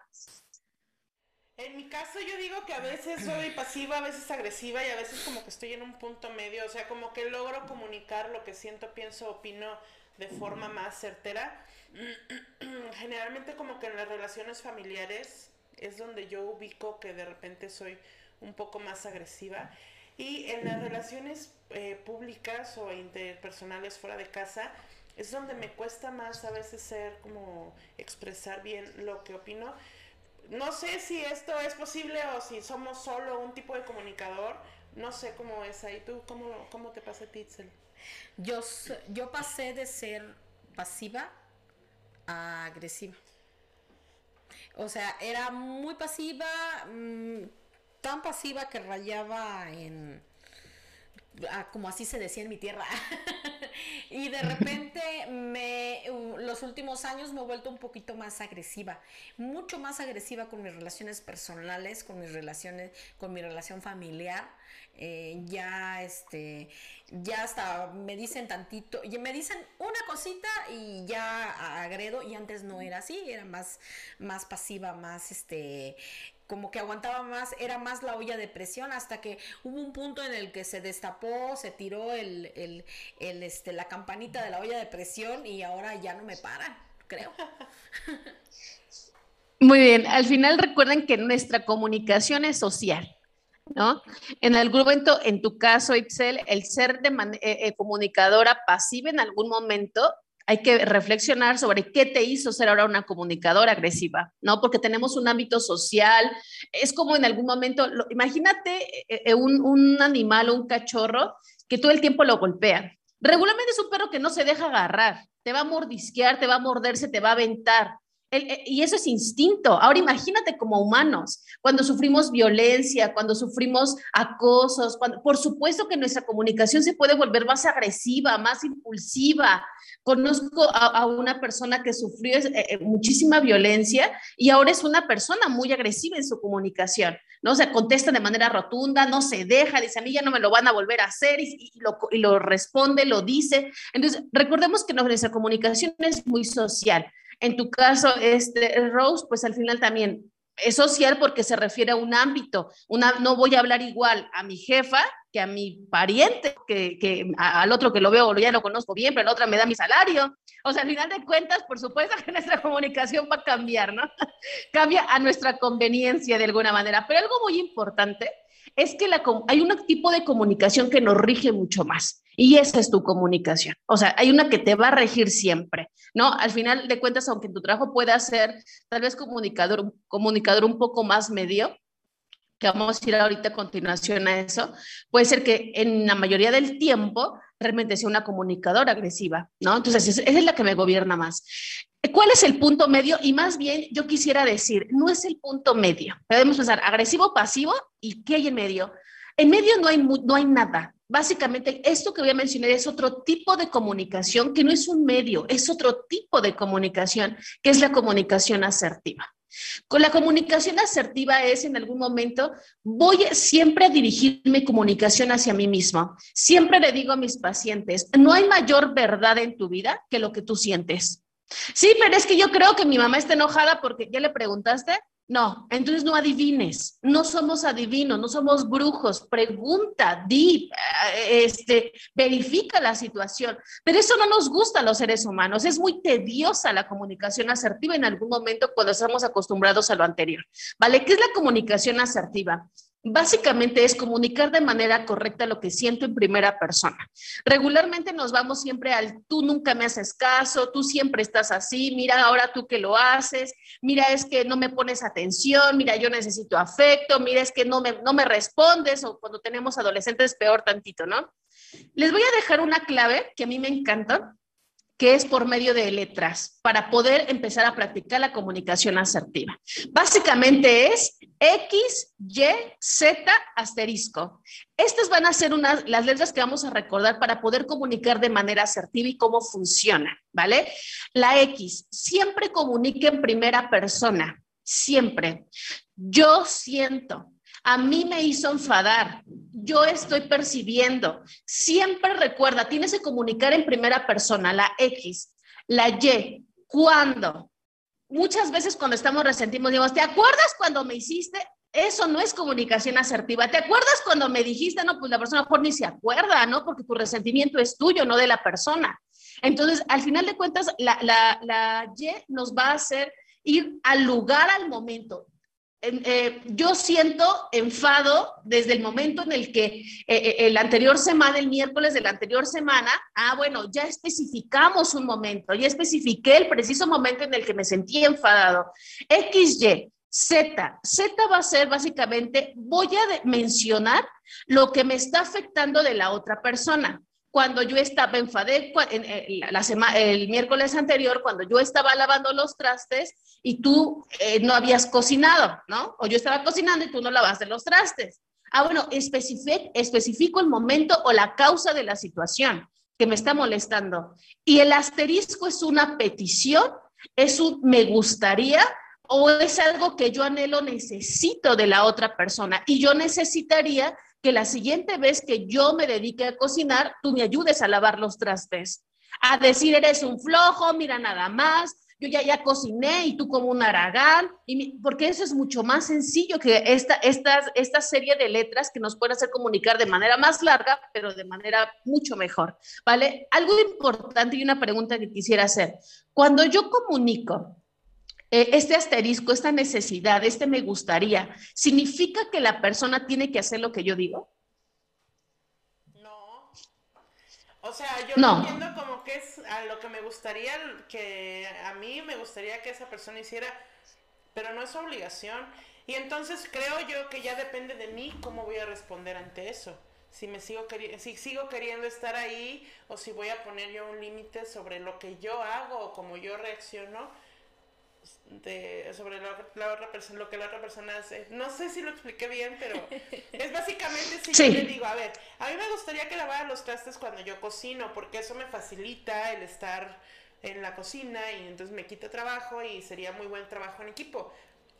En mi caso yo digo que a veces soy pasiva, a veces agresiva y a veces como que estoy en un punto medio, o sea, como que logro comunicar lo que siento, pienso, opino de forma más certera. Generalmente como que en las relaciones familiares es donde yo ubico que de repente soy un poco más agresiva y en las relaciones eh, públicas o interpersonales fuera de casa, es donde me cuesta más a veces ser como expresar bien lo que opino. No sé si esto es posible o si somos solo un tipo de comunicador. No sé cómo es ahí. ¿Tú cómo, cómo te pasa, Titzel? Yo, yo pasé de ser pasiva a agresiva. O sea, era muy pasiva, mmm, tan pasiva que rayaba en, ah, como así se decía en mi tierra. y de repente me, los últimos años me he vuelto un poquito más agresiva, mucho más agresiva con mis relaciones personales, con mis relaciones, con mi relación familiar. Eh, ya este ya hasta me dicen tantito y me dicen una cosita y ya agredo y antes no era así era más más pasiva más este como que aguantaba más, era más la olla de presión hasta que hubo un punto en el que se destapó, se tiró el, el, este, la campanita de la olla de presión y ahora ya no me paran, creo. Muy bien, al final recuerden que nuestra comunicación es social. ¿No? En algún momento, en tu caso, Itzel, el ser de eh, eh, comunicadora pasiva en algún momento hay que reflexionar sobre qué te hizo ser ahora una comunicadora agresiva, ¿no? Porque tenemos un ámbito social, es como en algún momento, imagínate eh, eh, un, un, animal o un cachorro que todo el tiempo lo golpea. Regularmente es un perro que no se deja agarrar, te va a mordisquear, te va a morderse, te va a aventar. Eh, y eso es instinto. Ahora imagínate como humanos, cuando sufrimos violencia, cuando sufrimos acosos, cuando, por supuesto que nuestra comunicación se puede volver más agresiva, más impulsiva. Conozco a, una persona que sufrió eh, eh, muchísima violencia y ahora es una persona muy agresiva en su comunicación, ¿no? O sea, contesta de manera rotunda, no se deja, dice, a mí ya no me lo van a volver a hacer y, lo, y lo responde, lo dice. Entonces, recordemos que nuestra comunicación es muy social. En tu caso, este, Rose, pues al final también es social porque se refiere a un ámbito. Una, no voy a hablar igual a mi jefa que a mi pariente, que, que al otro que lo veo ya lo conozco bien, pero la otra me da mi salario. O sea, al final de cuentas, por supuesto que nuestra comunicación va a cambiar, ¿no? Cambia a nuestra conveniencia de alguna manera. Pero algo muy importante es que hay un tipo de comunicación que nos rige mucho más. Y esa es tu comunicación. O sea, hay una que te va a regir siempre, ¿no? Al final de cuentas, aunque tu trabajo pueda ser tal vez comunicador, comunicador un poco más medio, que vamos a ir ahorita a continuación a eso, puede ser que en la mayoría del tiempo realmente sea una comunicadora agresiva, ¿no? Entonces, esa es la que me gobierna más. ¿Cuál es el punto medio? Y más bien, yo quisiera decir, no es el punto medio. Podemos pensar agresivo, pasivo, ¿y qué hay en medio? En medio no hay, no hay nada. Básicamente, esto que voy a mencionar es otro tipo de comunicación que no es un medio, es otro tipo de comunicación, que es la comunicación asertiva. Con la comunicación asertiva es en algún momento, voy siempre a dirigir mi comunicación hacia mí mismo. Siempre le digo a mis pacientes, no hay mayor verdad en tu vida que lo que tú sientes. Sí, pero es que yo creo que mi mamá está enojada porque ya le preguntaste, No, entonces no adivines, no somos adivinos, no somos brujos, pregunta, di, eh, este, verifica la situación. Pero eso no nos gusta a los seres humanos, es muy tediosa la comunicación asertiva en algún momento cuando estamos acostumbrados a lo anterior. ¿Vale? ¿Qué es la comunicación asertiva? Básicamente es comunicar de manera correcta lo que siento en primera persona. Regularmente nos vamos siempre al tú nunca me haces caso, tú siempre estás así, mira ahora tú que lo haces, mira es que no me pones atención, mira yo necesito afecto, mira es que no me, no me respondes o cuando tenemos adolescentes peor tantito, ¿no? Les voy a dejar una clave que a mí me encanta, que es por medio de letras, para poder empezar a practicar la comunicación asertiva. Básicamente es X, Y, Z, asterisco. Estas van a ser las letras que vamos a recordar para poder comunicar de manera asertiva y cómo funciona, ¿vale? La X, siempre comunique en primera persona, siempre. Yo siento, a mí me hizo enfadar, yo estoy percibiendo. Siempre recuerda, tienes que comunicar en primera persona, la X, la Y, ¿cuándo? Muchas veces cuando estamos resentimos, digamos, ¿te acuerdas cuando me hiciste? Eso no es comunicación asertiva. ¿Te acuerdas cuando me dijiste? No, pues la persona mejor ni se acuerda, ¿no? Porque tu resentimiento es tuyo, no de la persona. Entonces, al final de cuentas, la Y nos va a hacer ir al lugar, al momento. Eh, yo siento enfado desde el momento en el que eh, eh, el anterior semana, el miércoles de la anterior semana, ah, bueno, ya especificamos un momento, ya especifiqué el preciso momento en el que me sentí enfadado. XY, Z, Z va a ser básicamente, voy a mencionar lo que me está afectando de la otra persona cuando yo estaba enfadé la semana, el miércoles anterior, cuando yo estaba lavando los trastes y tú eh, no habías cocinado, ¿no? O yo estaba cocinando y tú no lavaste los trastes. Ah, bueno, especifico el momento o la causa de la situación que me está molestando. Y el asterisco es una petición, es un me gustaría o es algo que yo anhelo, necesito de la otra persona. Y yo necesitaría que la siguiente vez que yo me dedique a cocinar, tú me ayudes a lavar los trastes. A decir, eres un flojo, mira nada más, yo ya, ya cociné y tú como un aragán, y porque eso es mucho más sencillo que esta, esta, esta serie de letras que nos puede hacer comunicar de manera más larga, pero de manera mucho mejor, ¿vale? Algo importante y una pregunta que quisiera hacer. Cuando yo comunico este asterisco, esta necesidad, este me gustaría, ¿significa que la persona tiene que hacer lo que yo digo? No. O sea, yo no. entiendo como que es a lo que me gustaría, que a mí me gustaría que esa persona hiciera, pero no es obligación. Y entonces creo yo que ya depende de mí cómo voy a responder ante eso. Si me sigo, si sigo queriendo estar ahí o si voy a poner yo un límite sobre lo que yo hago o cómo yo reacciono sobre la, otra persona, lo que la otra persona hace. No sé si lo expliqué bien, pero es básicamente si yo le digo, a ver, a mí me gustaría que lavara los trastes cuando yo cocino, porque eso me facilita el estar en la cocina y entonces me quita trabajo y sería muy buen trabajo en equipo.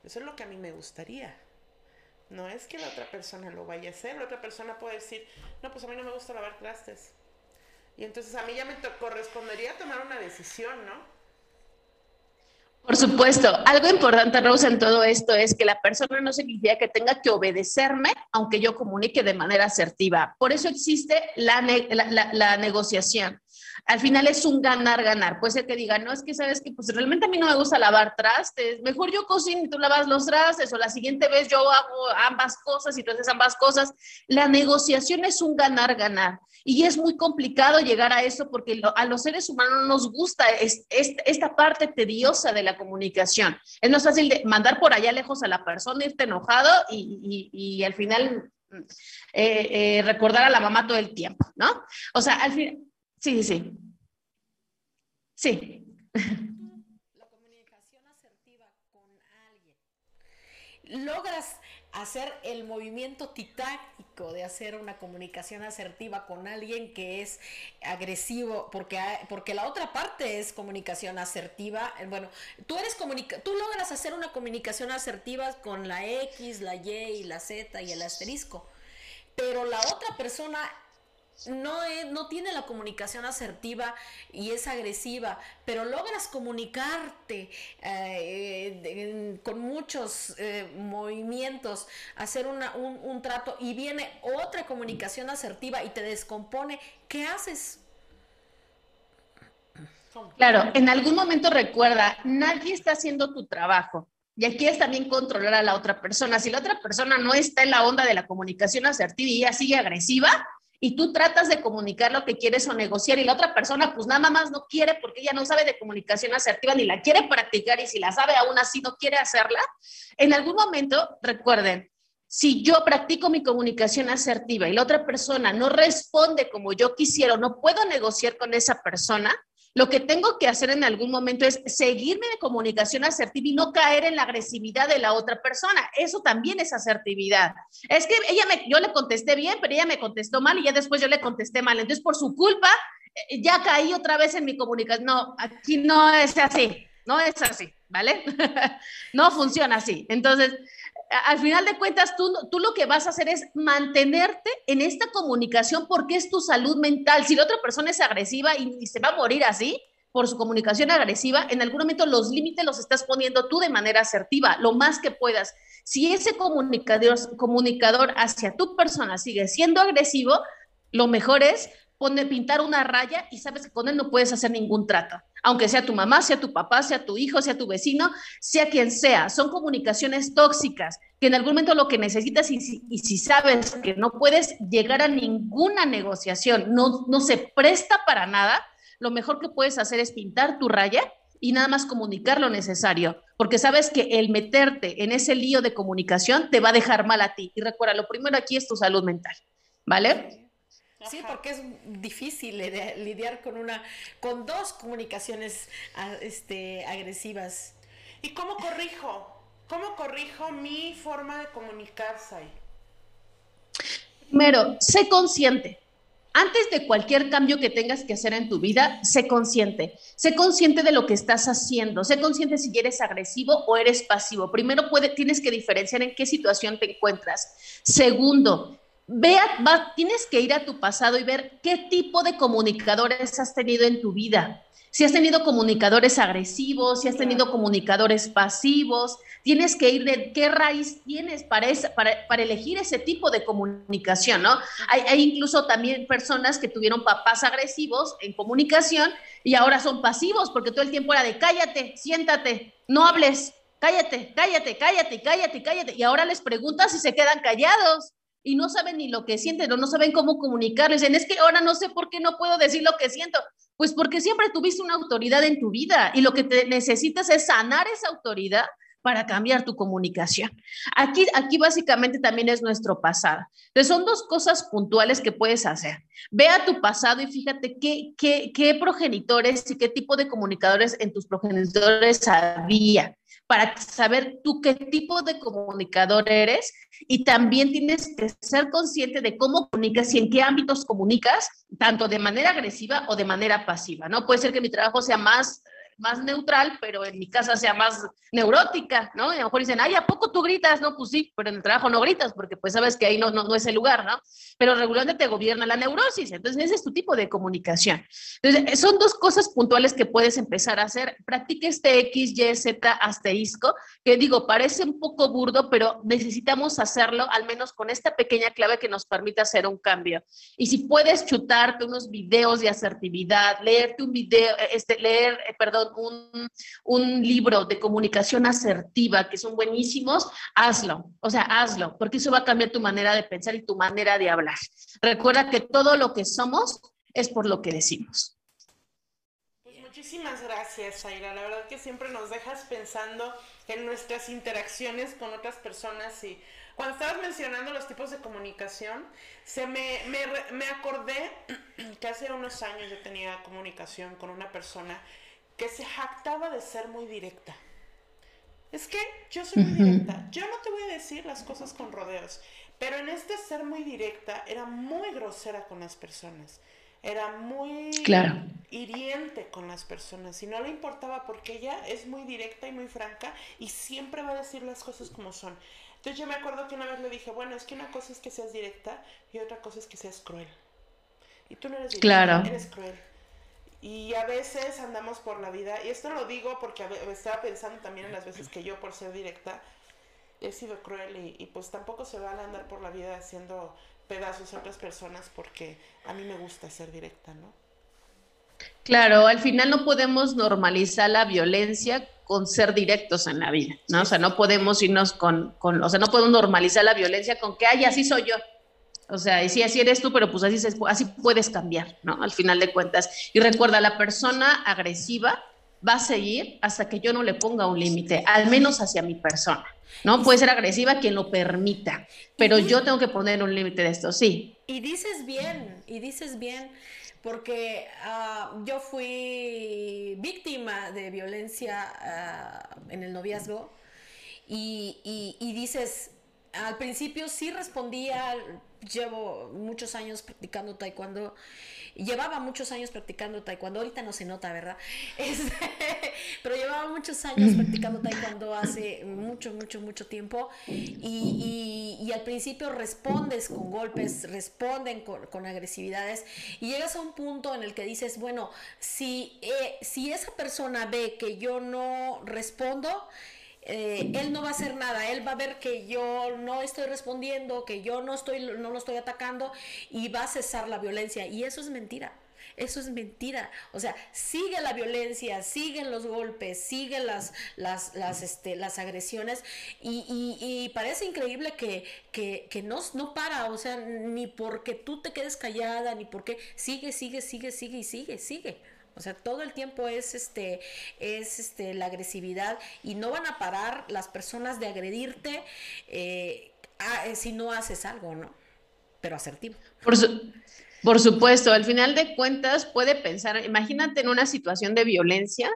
Eso es lo que a mí me gustaría. No es que la otra persona lo vaya a hacer, la otra persona puede decir, no, pues a mí no me gusta lavar trastes. Y entonces a mí ya me correspondería tomar una decisión, ¿no? Por supuesto, algo importante, Rose, en todo esto es que la persona no significa que tenga que obedecerme, aunque yo comunique de manera asertiva. Por eso existe la, la negociación al final es un ganar-ganar. Puede ser que diga, no, es que sabes que pues realmente a mí no me gusta lavar trastes, mejor yo cocino y tú lavas los trastes, o la siguiente vez yo hago ambas cosas y tú haces ambas cosas. La negociación es un ganar-ganar. Y es muy complicado llegar a eso porque a los seres humanos nos gusta esta parte tediosa de la comunicación. Es más fácil de mandar por allá lejos a la persona, irte enojado y, al final eh, eh, recordar a la mamá todo el tiempo, ¿no? O sea, al final Sí, sí. Sí. La comunicación asertiva con alguien. Logras hacer el movimiento titánico de hacer una comunicación asertiva con alguien que es agresivo, porque, porque la otra parte es comunicación asertiva. Bueno, tú eres comunica tú logras hacer una comunicación asertiva con la X, la Y y la Z y el asterisco, pero la otra persona no, no tiene la comunicación asertiva y es agresiva, pero logras comunicarte eh, con muchos eh, movimientos, hacer un, un trato y viene otra comunicación asertiva y te descompone, ¿qué haces? Claro, en algún momento recuerda, nadie está haciendo tu trabajo. Y aquí es también controlar a la otra persona. Si la otra persona no está en la onda de la comunicación asertiva y ella sigue agresiva, y tú tratas de comunicar lo que quieres o negociar y la otra persona pues nada más no quiere porque ella no sabe de comunicación asertiva ni la quiere practicar y si la sabe aún así no quiere hacerla, en algún momento, recuerden, si yo practico mi comunicación asertiva y la otra persona no responde como yo quisiera no puedo negociar con esa persona, lo que tengo que hacer en algún momento es seguirme de comunicación asertiva y no caer en la agresividad de la otra persona. Eso también es asertividad. Es que ella me, yo le contesté bien, pero ella me contestó mal y ya después yo le contesté mal. Entonces, por su culpa, eh, ya caí otra vez en mi comunicación. No, aquí no es así, no es así, ¿vale? no funciona así. Entonces, al final de cuentas, tú, tú lo que vas a hacer es mantenerte en esta comunicación porque es tu salud mental. Si la otra persona es agresiva y, se va a morir así por su comunicación agresiva, en algún momento los límites los estás poniendo tú de manera asertiva, lo más que puedas. Si ese comunicador, comunicador hacia tu persona sigue siendo agresivo, lo mejor es poner, pintar una raya y sabes que con él no puedes hacer ningún trato aunque sea tu mamá, sea tu papá, sea tu hijo, sea tu vecino, sea quien sea. Son comunicaciones tóxicas que en algún momento lo que necesitas y si, sabes que no puedes llegar a ninguna negociación, no, no se presta para nada, lo mejor que puedes hacer es pintar tu raya y nada más comunicar lo necesario, porque sabes que el meterte en ese lío de comunicación te va a dejar mal a ti. Y recuerda, lo primero aquí es tu salud mental, ¿vale? Sí, porque es difícil lidiar con una, con dos comunicaciones ah, este, agresivas. ¿Y cómo corrijo? ¿Cómo corrijo mi forma de comunicarse? Primero, sé consciente. Antes de cualquier cambio que tengas que hacer en tu vida, sé consciente. Sé consciente de lo que estás haciendo. Sé consciente si eres agresivo o eres pasivo. Primero puede, tienes que diferenciar en qué situación te encuentras. Segundo, Vea, tienes que ir a tu pasado y ver qué tipo de comunicadores has tenido en tu vida. Si has tenido comunicadores agresivos, si has tenido comunicadores pasivos, tienes que ir de qué raíz tienes para, para, elegir ese tipo de comunicación, ¿no? Hay, hay, incluso también personas que tuvieron papás agresivos en comunicación y ahora son pasivos porque todo el tiempo era de cállate, siéntate, no hables, cállate, cállate, cállate, cállate, cállate. Y ahora les preguntas si se quedan callados y no saben ni lo que sienten o no saben cómo comunicarles. Dicen, es que ahora no sé por qué no puedo decir lo que siento. Pues porque siempre tuviste una autoridad en tu vida y lo que te necesitas es sanar esa autoridad para cambiar tu comunicación. Aquí, aquí básicamente también es nuestro pasado. Entonces son dos cosas puntuales que puedes hacer. Ve a tu pasado y fíjate qué, qué, qué progenitores y qué tipo de comunicadores en tus progenitores había para saber tú qué tipo de comunicador eres y también tienes que ser consciente de cómo comunicas y en qué ámbitos comunicas, tanto de manera agresiva o de manera pasiva, ¿no? Puede ser que mi trabajo sea más más neutral, pero en mi casa sea más neurótica, ¿no? Y a lo mejor dicen, ay, ¿a poco tú gritas? No, pues sí, pero en el trabajo no gritas, porque pues sabes que ahí no, no, no es el lugar, ¿no? Pero regularmente te gobierna la neurosis, entonces ese es tu tipo de comunicación. Entonces, son dos cosas puntuales que puedes empezar a hacer. Practique este X, Y, Z asterisco, que digo, parece un poco burdo, pero necesitamos hacerlo al menos con esta pequeña clave que nos permite hacer un cambio. Y si puedes chutarte unos videos de asertividad, leerte un video, este, leer, eh, perdón, un, libro de comunicación asertiva que son buenísimos, hazlo. O sea, hazlo, porque eso va a cambiar tu manera de pensar y tu manera de hablar. Recuerda que todo lo que somos es por lo que decimos. Pues muchísimas gracias, Aira. La verdad que siempre nos dejas pensando en nuestras interacciones con otras personas y cuando estabas mencionando los tipos de comunicación, se me, me, me acordé que hace unos años yo tenía comunicación con una persona que se jactaba de ser muy directa. Es que yo soy muy directa. Yo no te voy a decir las cosas con rodeos, pero en este ser muy directa era muy grosera con las personas. Era muy hiriente con las personas y no le importaba porque ella es muy directa y muy franca y siempre va a decir las cosas como son. Entonces yo me acuerdo que una vez le dije, bueno, es que una cosa es que seas directa y otra cosa es que seas cruel. Y tú no eres directa, claro. eres cruel. Y a veces andamos por la vida, y esto lo digo porque estaba pensando también en las veces que yo, por ser directa, he sido cruel y, y pues tampoco se van a andar por la vida haciendo pedazos a otras personas porque a mí me gusta ser directa, ¿no? Claro, al final no podemos normalizar la violencia con ser directos en la vida, ¿no? O sea, no podemos irnos con, con o sea, no podemos normalizar la violencia con que, ay, así soy yo. O sea, y sí, así eres tú, pero pues así, así puedes cambiar, ¿no? Al final de cuentas. Y recuerda, la persona agresiva va a seguir hasta que yo no le ponga un límite, al menos hacia mi persona, ¿no? Puede ser agresiva quien lo permita, pero yo tengo que poner un límite de esto, sí. Y dices bien, y dices bien, porque ah, yo fui víctima de violencia ah, en el noviazgo y, y dices, al principio sí respondía, llevo muchos años practicando taekwondo, llevaba muchos años practicando taekwondo, ahorita no se nota, ¿verdad? Este, pero llevaba muchos años practicando taekwondo hace mucho, mucho, mucho tiempo y, y, al principio respondes con golpes, responden con, agresividades y llegas a un punto en el que dices, bueno, si, eh, si esa persona ve que yo no respondo, eh, él no va a hacer nada, él va a ver que yo no estoy respondiendo, que yo no estoy, no lo estoy atacando y va a cesar la violencia. Y eso es mentira. Eso es mentira. O sea, sigue la violencia, siguen los golpes, siguen las, las, las, este, las agresiones y, parece increíble que, que, que, no, no para. O sea, ni porque tú te quedes callada, ni porque sigue, sigue, sigue, sigue y sigue, sigue. O sea, todo el tiempo es este, es este, la agresividad y no van a parar las personas de agredirte eh, eh, si no haces algo, ¿no? Pero asertivo. Por supuesto, al final de cuentas puede pensar, imagínate en una situación de violencia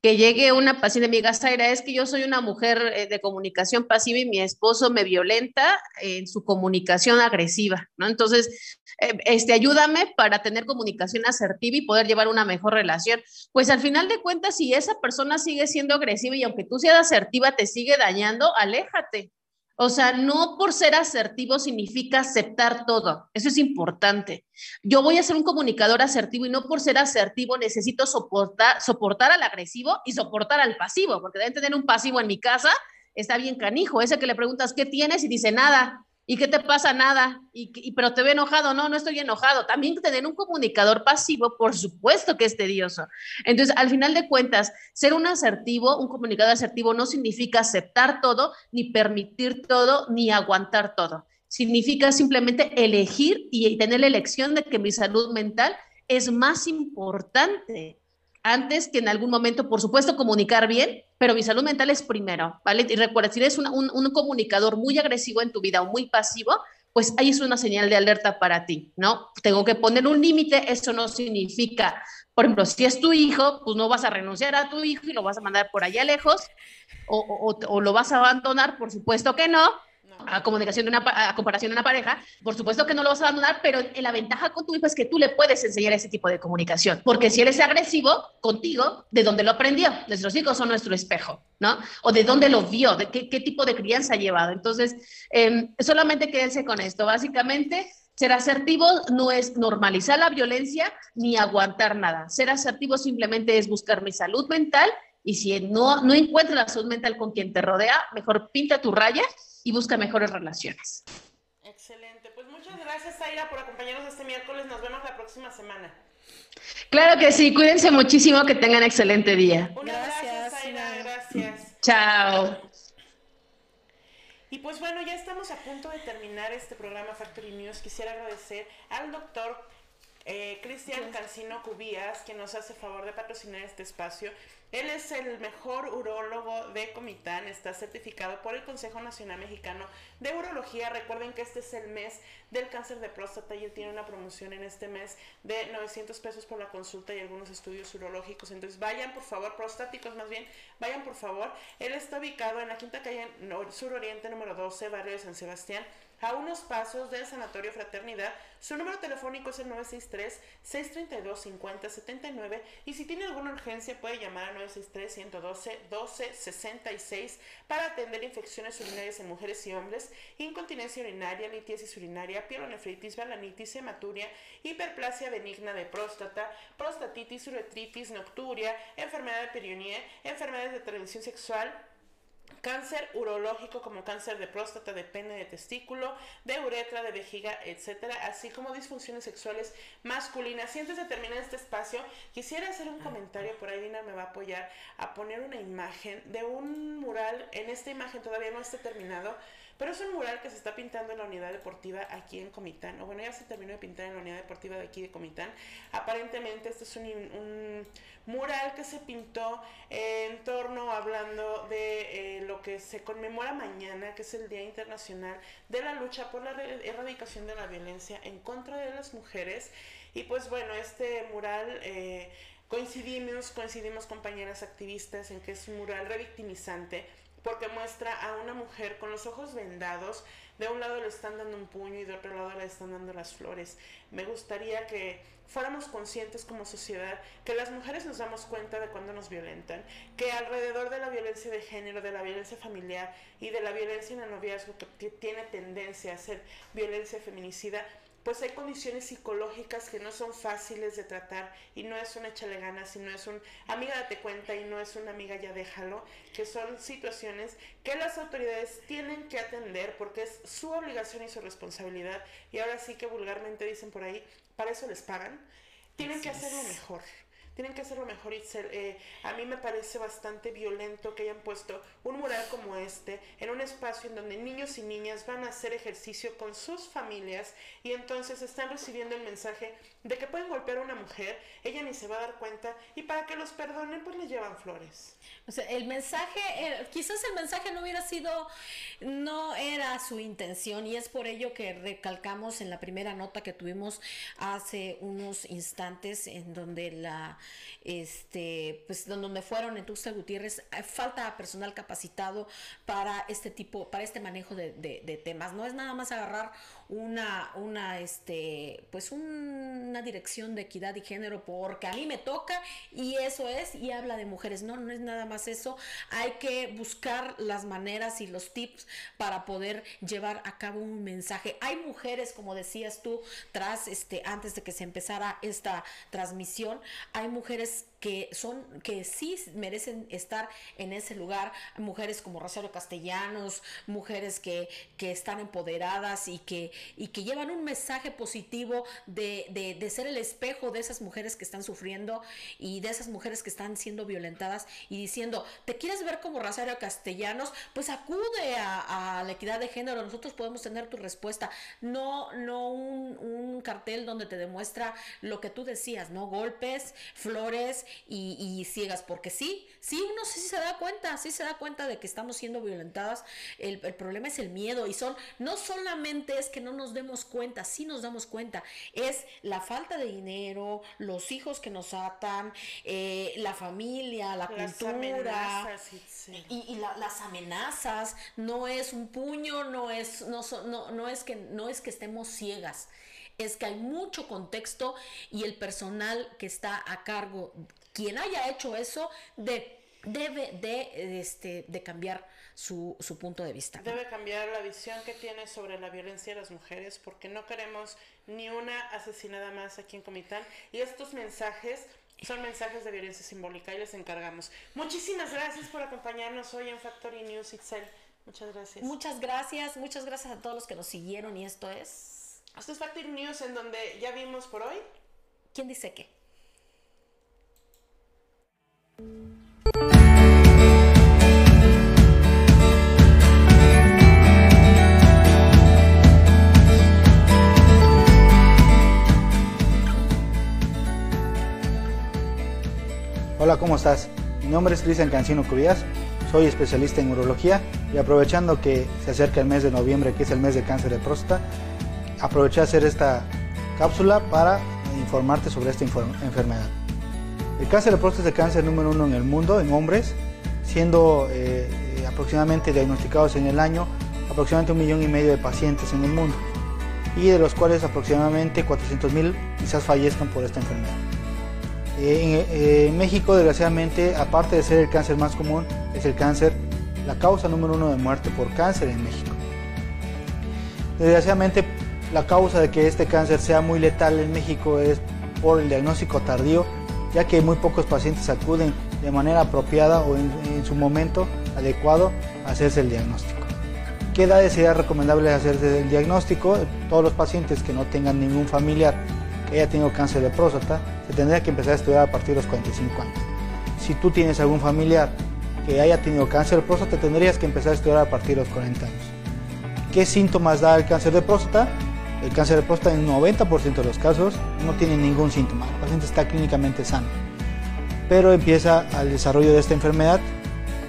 que llegue una paciente, mi amiga Zaira, es que yo soy una mujer eh, de comunicación pasiva y mi esposo me violenta en su comunicación agresiva, ¿no? Entonces, eh, este, ayúdame para tener comunicación asertiva y poder llevar una mejor relación. Pues al final de cuentas, si esa persona sigue siendo agresiva y aunque tú seas asertiva te sigue dañando, aléjate. O sea, no por ser asertivo significa aceptar todo. Eso es importante. Yo voy a ser un comunicador asertivo y no por ser asertivo necesito soportar, soportar al agresivo y soportar al pasivo, porque deben tener un pasivo en mi casa, está bien canijo. Ese que le preguntas, ¿qué tienes? Y dice, nada. ¿Y qué te pasa? Nada. Y, pero te ve enojado. No, no estoy enojado. También tener un comunicador pasivo, por supuesto que es tedioso. Entonces, al final de cuentas, ser un asertivo, un comunicador asertivo no significa aceptar todo, ni permitir todo, ni aguantar todo. Significa simplemente elegir y tener la elección de que mi salud mental es más importante antes que en algún momento, por supuesto, comunicar bien, pero mi salud mental es primero, ¿vale? Y recuerda, si eres un, un, comunicador muy agresivo en tu vida o muy pasivo, pues ahí es una señal de alerta para ti, ¿no? Tengo que poner un límite, eso no significa, por ejemplo, si es tu hijo, pues no vas a renunciar a tu hijo y lo vas a mandar por allá lejos, o lo vas a abandonar, por supuesto que no, a comunicación de una a comparación de una pareja, por supuesto que no lo vas a abandonar, pero la ventaja con tu hijo es que tú le puedes enseñar ese tipo de comunicación, porque si él es agresivo contigo, ¿de dónde lo aprendió? Nuestros hijos son nuestro espejo, ¿no? O de dónde lo vio, de qué, tipo de crianza ha llevado. Entonces, eh, solamente quédense con esto. Básicamente, ser asertivo no es normalizar la violencia ni aguantar nada. Ser asertivo simplemente es buscar mi salud mental y si no, no encuentras la salud mental con quien te rodea, mejor pinta tu raya y busca mejores relaciones. Excelente. Pues muchas gracias, Zaira, por acompañarnos este miércoles. Nos vemos la próxima semana. Claro que sí. Cuídense muchísimo. Que tengan excelente día. Un gracias, Zaira. Gracias. Chao. Y pues bueno, ya estamos a punto de terminar este programa Factory News. Quisiera agradecer al doctor eh, Cristian Cancino Cubías, que nos hace favor de patrocinar este espacio. Él es el mejor urólogo de Comitán, está certificado por el Consejo Nacional Mexicano de Urología. Recuerden que este es el mes del cáncer de próstata y él tiene una promoción en este mes de 900 pesos por la consulta y algunos estudios urológicos. Entonces vayan por favor, prostáticos más bien, vayan por favor. Él está ubicado en la quinta calle suroriente número 12, barrio de San Sebastián a unos pasos del Sanatorio Fraternidad. Su número telefónico es el 963-632-5079 y si tiene alguna urgencia puede llamar al 963-112-1266 para atender infecciones urinarias en mujeres y hombres, incontinencia urinaria, litiasis urinaria, pielonefritis, balanitis, hematuria, hiperplasia benigna de próstata, prostatitis, uretritis, nocturia, enfermedad de perionía, enfermedades de transmisión sexual, cáncer urológico como cáncer de próstata, de pene, de testículo, de uretra, de vejiga, etcétera, así como disfunciones sexuales masculinas. Y antes de terminar este espacio, quisiera hacer un comentario, por ahí Dina me va a apoyar, a poner una imagen de un mural, en esta imagen todavía no está terminado, pero es un mural que se está pintando en la unidad deportiva aquí en Comitán. O bueno, ya se terminó de pintar en la unidad deportiva de aquí de Comitán. Aparentemente este es un, mural que se pintó en torno hablando de eh, lo que se conmemora mañana, que es el Día Internacional de la lucha por la erradicación de la violencia en contra de las mujeres. Y pues bueno, este mural... Eh, coincidimos, coincidimos compañeras activistas en que es un mural revictimizante porque muestra a una mujer con los ojos vendados. De un lado le están dando un puño y de otro lado le están dando las flores. Me gustaría que fuéramos conscientes como sociedad, que las mujeres nos damos cuenta de cuando nos violentan, que alrededor de la violencia de género, de la violencia familiar y de la violencia en el noviazgo que tiene tendencia a ser violencia feminicida, pues hay condiciones psicológicas que no son fáciles de tratar y no es un échale ganas, sino es un amiga date cuenta y no es una amiga ya déjalo, que son situaciones que las autoridades tienen que atender porque es su obligación y su responsabilidad. Y ahora sí que vulgarmente dicen por ahí, para eso les pagan, tienen que hacerlo mejor tienen que hacerlo mejor, y Eh, a mí me parece bastante violento que hayan puesto un mural como este en un espacio en donde niños y niñas van a hacer ejercicio con sus familias y entonces están recibiendo el mensaje de que pueden golpear a una mujer, ella ni se va a dar cuenta y para que los perdonen pues le llevan flores. O sea, el mensaje, quizás el mensaje no hubiera sido, no era su intención y es por ello que recalcamos en la primera nota que tuvimos hace unos instantes en donde la, este, pues donde fueron en Tuxtla Gutiérrez, eh, falta personal capacitado para este tipo, para este manejo de temas. No es nada más agarrar una, una, este, pues una dirección de equidad y género porque a mí me toca y eso es y habla de mujeres. No, no es nada más eso. Hay que buscar las maneras y los tips para poder llevar a cabo un mensaje. Hay mujeres, como decías tú, tras este, antes de que se empezara esta transmisión, hay mujeres que son que sí merecen estar en ese lugar. Mujeres como Rosario Castellanos mujeres que, que están empoderadas y que y que llevan un mensaje positivo de, de, de, ser el espejo de esas mujeres que están sufriendo y de esas mujeres que están siendo violentadas y diciendo te quieres ver como Rosario Castellanos pues acude a, la equidad de género nosotros podemos tener tu respuesta no no un, un cartel donde te demuestra lo que tú decías no golpes flores y, ciegas, porque sí, sí, uno sí se da cuenta, sí se da cuenta de que estamos siendo violentadas. El, problema es el miedo y son, no solamente es que no nos demos cuenta, sí nos damos cuenta, es la falta de dinero, los hijos que nos atan, eh, la familia, la cultura y, las amenazas. No es un puño, no es, no, no, no es que, no es que estemos ciegas es que hay mucho contexto y el personal que está a cargo quien haya hecho eso de, debe de, este, de cambiar su, su punto de vista. Debe cambiar la visión que tiene sobre la violencia de las mujeres porque no queremos ni una asesinada más aquí en Comitán y estos mensajes son mensajes de violencia simbólica y les encargamos. Muchísimas gracias por acompañarnos hoy en Factory News Excel. Muchas gracias. Muchas gracias, muchas gracias a todos los que nos siguieron y esto es... Esto es Factory News en donde ya vimos por hoy. ¿Quién dice qué? Hola, ¿cómo estás? Mi nombre es Cristian Cancino Cubías, soy especialista en urología y aprovechando que se acerca el mes de noviembre, que es el mes de cáncer de próstata, aproveché a hacer esta cápsula para informarte sobre esta enfermedad. El cáncer de próstata es el cáncer número uno en el mundo en hombres, siendo eh, aproximadamente diagnosticados en el año aproximadamente un millón y medio de pacientes en el mundo y de los cuales aproximadamente 400.000 quizás fallezcan por esta enfermedad. Eh, eh, México, desgraciadamente, aparte de ser el cáncer más común, es el cáncer la causa número uno de muerte por cáncer en México. Desgraciadamente, la causa de que este cáncer sea muy letal en México es por el diagnóstico tardío, ya que muy pocos pacientes acuden de manera apropiada o en, en su momento adecuado a hacerse el diagnóstico. ¿Qué edades sería recomendable hacerse el diagnóstico? Todos los pacientes que no tengan ningún familiar que haya tenido cáncer de próstata, se tendría que empezar a estudiar a partir de los 45 años. Si tú tienes algún familiar que haya tenido cáncer de próstata, tendrías que empezar a estudiar a partir de los 40 años. ¿Qué síntomas da el cáncer de próstata? El cáncer de próstata en 90% de los casos no tiene ningún síntoma, el paciente está clínicamente sano, pero empieza al desarrollo de esta enfermedad.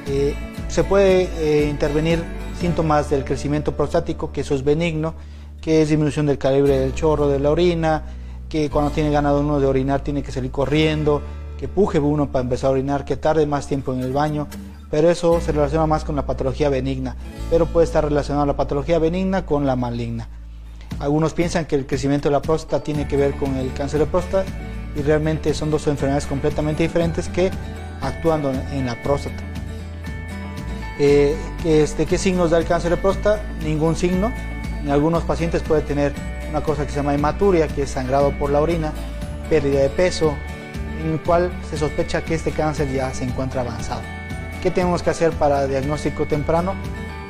Eh, se puede eh, intervenir síntomas del crecimiento prostático, que eso es benigno, que es disminución del calibre del chorro de la orina, que cuando tiene ganado uno de orinar tiene que salir corriendo, que puje uno para empezar a orinar, que tarde más tiempo en el baño, pero eso se relaciona más con la patología benigna, pero puede estar relacionado la patología benigna con la maligna. Algunos piensan que el crecimiento de la próstata tiene que ver con el cáncer de próstata y realmente son dos enfermedades completamente diferentes que actúan en la próstata. Eh, este, ¿Qué signos da el cáncer de próstata? Ningún signo. En algunos pacientes puede tener una cosa que se llama hematuria, que es sangrado por la orina, pérdida de peso, en el cual se sospecha que este cáncer ya se encuentra avanzado. ¿Qué tenemos que hacer para diagnóstico temprano?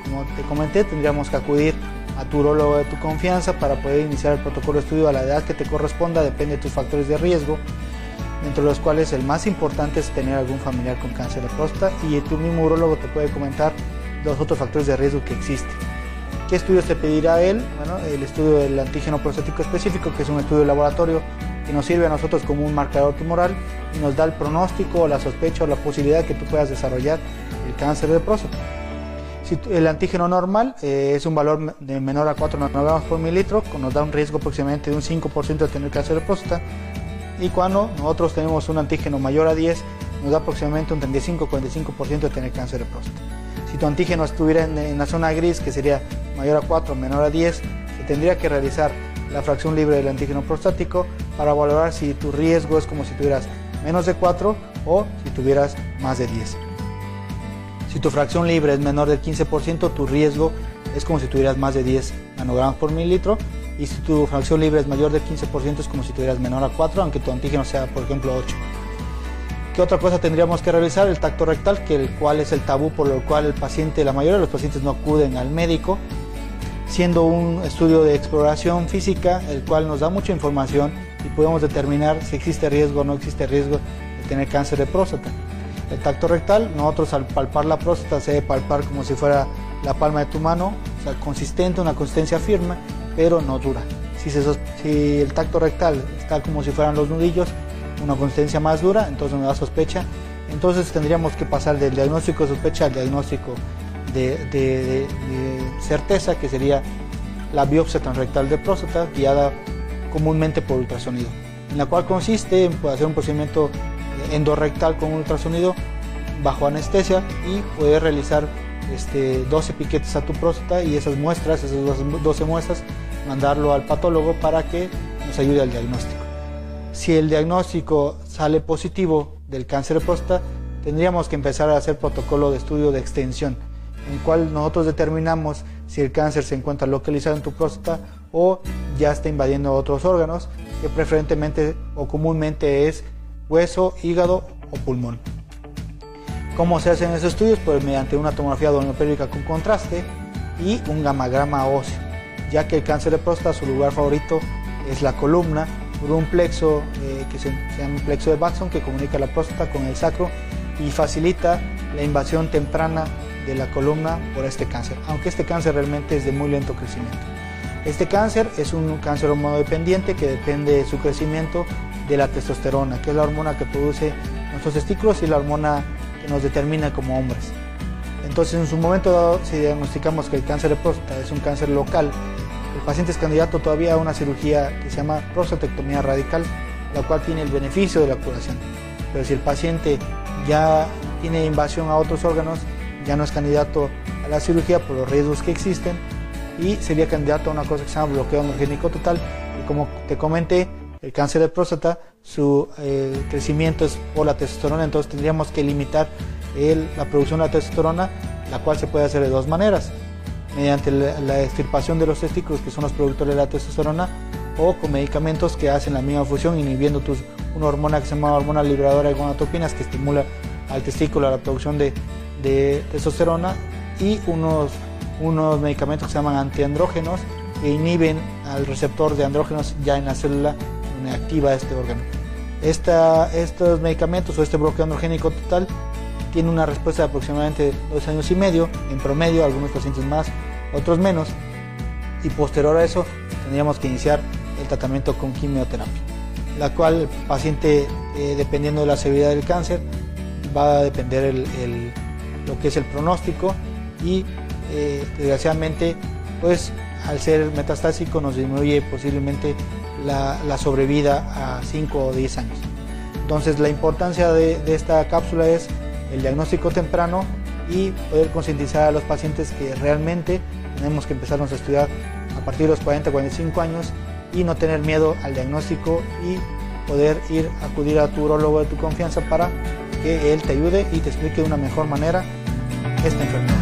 Como te comenté, tendríamos que acudir a tu urologo de tu confianza para poder iniciar el protocolo de estudio a la edad que te corresponda, depende de tus factores de riesgo, entre los cuales el más importante es tener algún familiar con cáncer de próstata y tu mismo urologo te puede comentar los otros factores de riesgo que existen. ¿Qué estudios te pedirá él? Bueno, el estudio del antígeno prostático específico, que es un estudio de laboratorio que nos sirve a nosotros como un marcador tumoral y nos da el pronóstico, la sospecha o la posibilidad que tú puedas desarrollar el cáncer de próstata. Si el antígeno normal eh, es un valor de menor a 4 nanogramos por mililitro, nos da un riesgo aproximadamente de un 5% de tener cáncer de próstata. Y cuando nosotros tenemos un antígeno mayor a 10, nos da aproximadamente un 35-45% de tener cáncer de próstata. Si tu antígeno estuviera en, la zona gris, que sería mayor a 4, menor a 10, se tendría que realizar la fracción libre del antígeno prostático para valorar si tu riesgo es como si tuvieras menos de 4 o si tuvieras más de 10. Si tu fracción libre es menor del 15%, tu riesgo es como si tuvieras más de 10 nanogramos por mililitro. Y si tu fracción libre es mayor del 15%, es como si tuvieras menor a 4, aunque tu antígeno sea, por ejemplo, 8. ¿Qué otra cosa tendríamos que realizar? El tacto rectal, que el cual es el tabú por lo cual el paciente, la mayoría de los pacientes no acuden al médico, siendo un estudio de exploración física, el cual nos da mucha información y podemos determinar si existe riesgo o no existe riesgo de tener cáncer de próstata. El tacto rectal, nosotros al palpar la próstata se debe palpar como si fuera la palma de tu mano, o sea, consistente, una consistencia firme, pero no dura. Si, si el tacto rectal está como si fueran los nudillos, una consistencia más dura, entonces nos da sospecha. Entonces tendríamos que pasar del diagnóstico de sospecha al diagnóstico de, certeza, que sería la biopsia transrectal de próstata, guiada comúnmente por ultrasonido, en la cual consiste en hacer un procedimiento endorrectal con ultrasonido bajo anestesia y poder realizar este, 12 piquetes a tu próstata y esas muestras, esas 12 muestras, mandarlo al patólogo para que nos ayude al diagnóstico. Si el diagnóstico sale positivo del cáncer de próstata, tendríamos que empezar a hacer protocolo de estudio de extensión, en cual nosotros determinamos si el cáncer se encuentra localizado en tu próstata o ya está invadiendo otros órganos, que preferentemente o comúnmente es hueso, hígado o pulmón. ¿Cómo se hacen esos estudios? Pues mediante una tomografía doppelerica con contraste y un gamagrama óseo, ya que el cáncer de próstata su lugar favorito es la columna por un plexo eh, que se, llama plexo de Baxon que comunica la próstata con el sacro y facilita la invasión temprana de la columna por este cáncer, aunque este cáncer realmente es de muy lento crecimiento. Este cáncer es un cáncer hormonodependiente que depende de su crecimiento de la testosterona, que es la hormona que produce nuestros testículos y la hormona que nos determina como hombres. Entonces, en su momento dado, si diagnosticamos que el cáncer de próstata es un cáncer local el paciente es candidato todavía a una cirugía que se llama prostatectomía radical, la cual tiene el beneficio de la curación. Pero si el paciente ya tiene invasión a otros órganos, ya no es candidato a a la cirugía por los riesgos que existen y sería candidato a una cosa que se llama bloqueo androgénico total. Y como te comenté, el cáncer de próstata, su eh, crecimiento es por la testosterona, entonces tendríamos que limitar la producción de la testosterona, la cual se puede hacer de dos maneras, mediante la, extirpación de los testículos, que son los productores de la testosterona, o con medicamentos que hacen la misma función, inhibiendo tus, una hormona que se llama hormona liberadora de gonadotropinas, que estimula al testículo la producción de, de testosterona, y unos, unos medicamentos que se llaman antiandrógenos, que inhiben al receptor de andrógenos ya en la célula donde activa este órgano. Esta, estos medicamentos o este bloqueo androgénico total tiene una respuesta de aproximadamente dos años y medio, en promedio, algunos pacientes más, otros menos, y posterior a eso tendríamos que iniciar el tratamiento con quimioterapia, la cual el paciente, eh, dependiendo de la severidad del cáncer, va a depender el, lo que es el pronóstico y eh, desgraciadamente, pues al ser metastásico nos disminuye posiblemente la, la sobrevida a 5 o 10 años. Entonces la importancia de, esta cápsula es el diagnóstico temprano y poder concientizar a los pacientes que realmente tenemos que empezarnos a estudiar a partir de los 40, 45 años y no tener miedo al diagnóstico y poder ir a acudir a tu urologo de tu confianza para que él te ayude y te explique de una mejor manera esta enfermedad.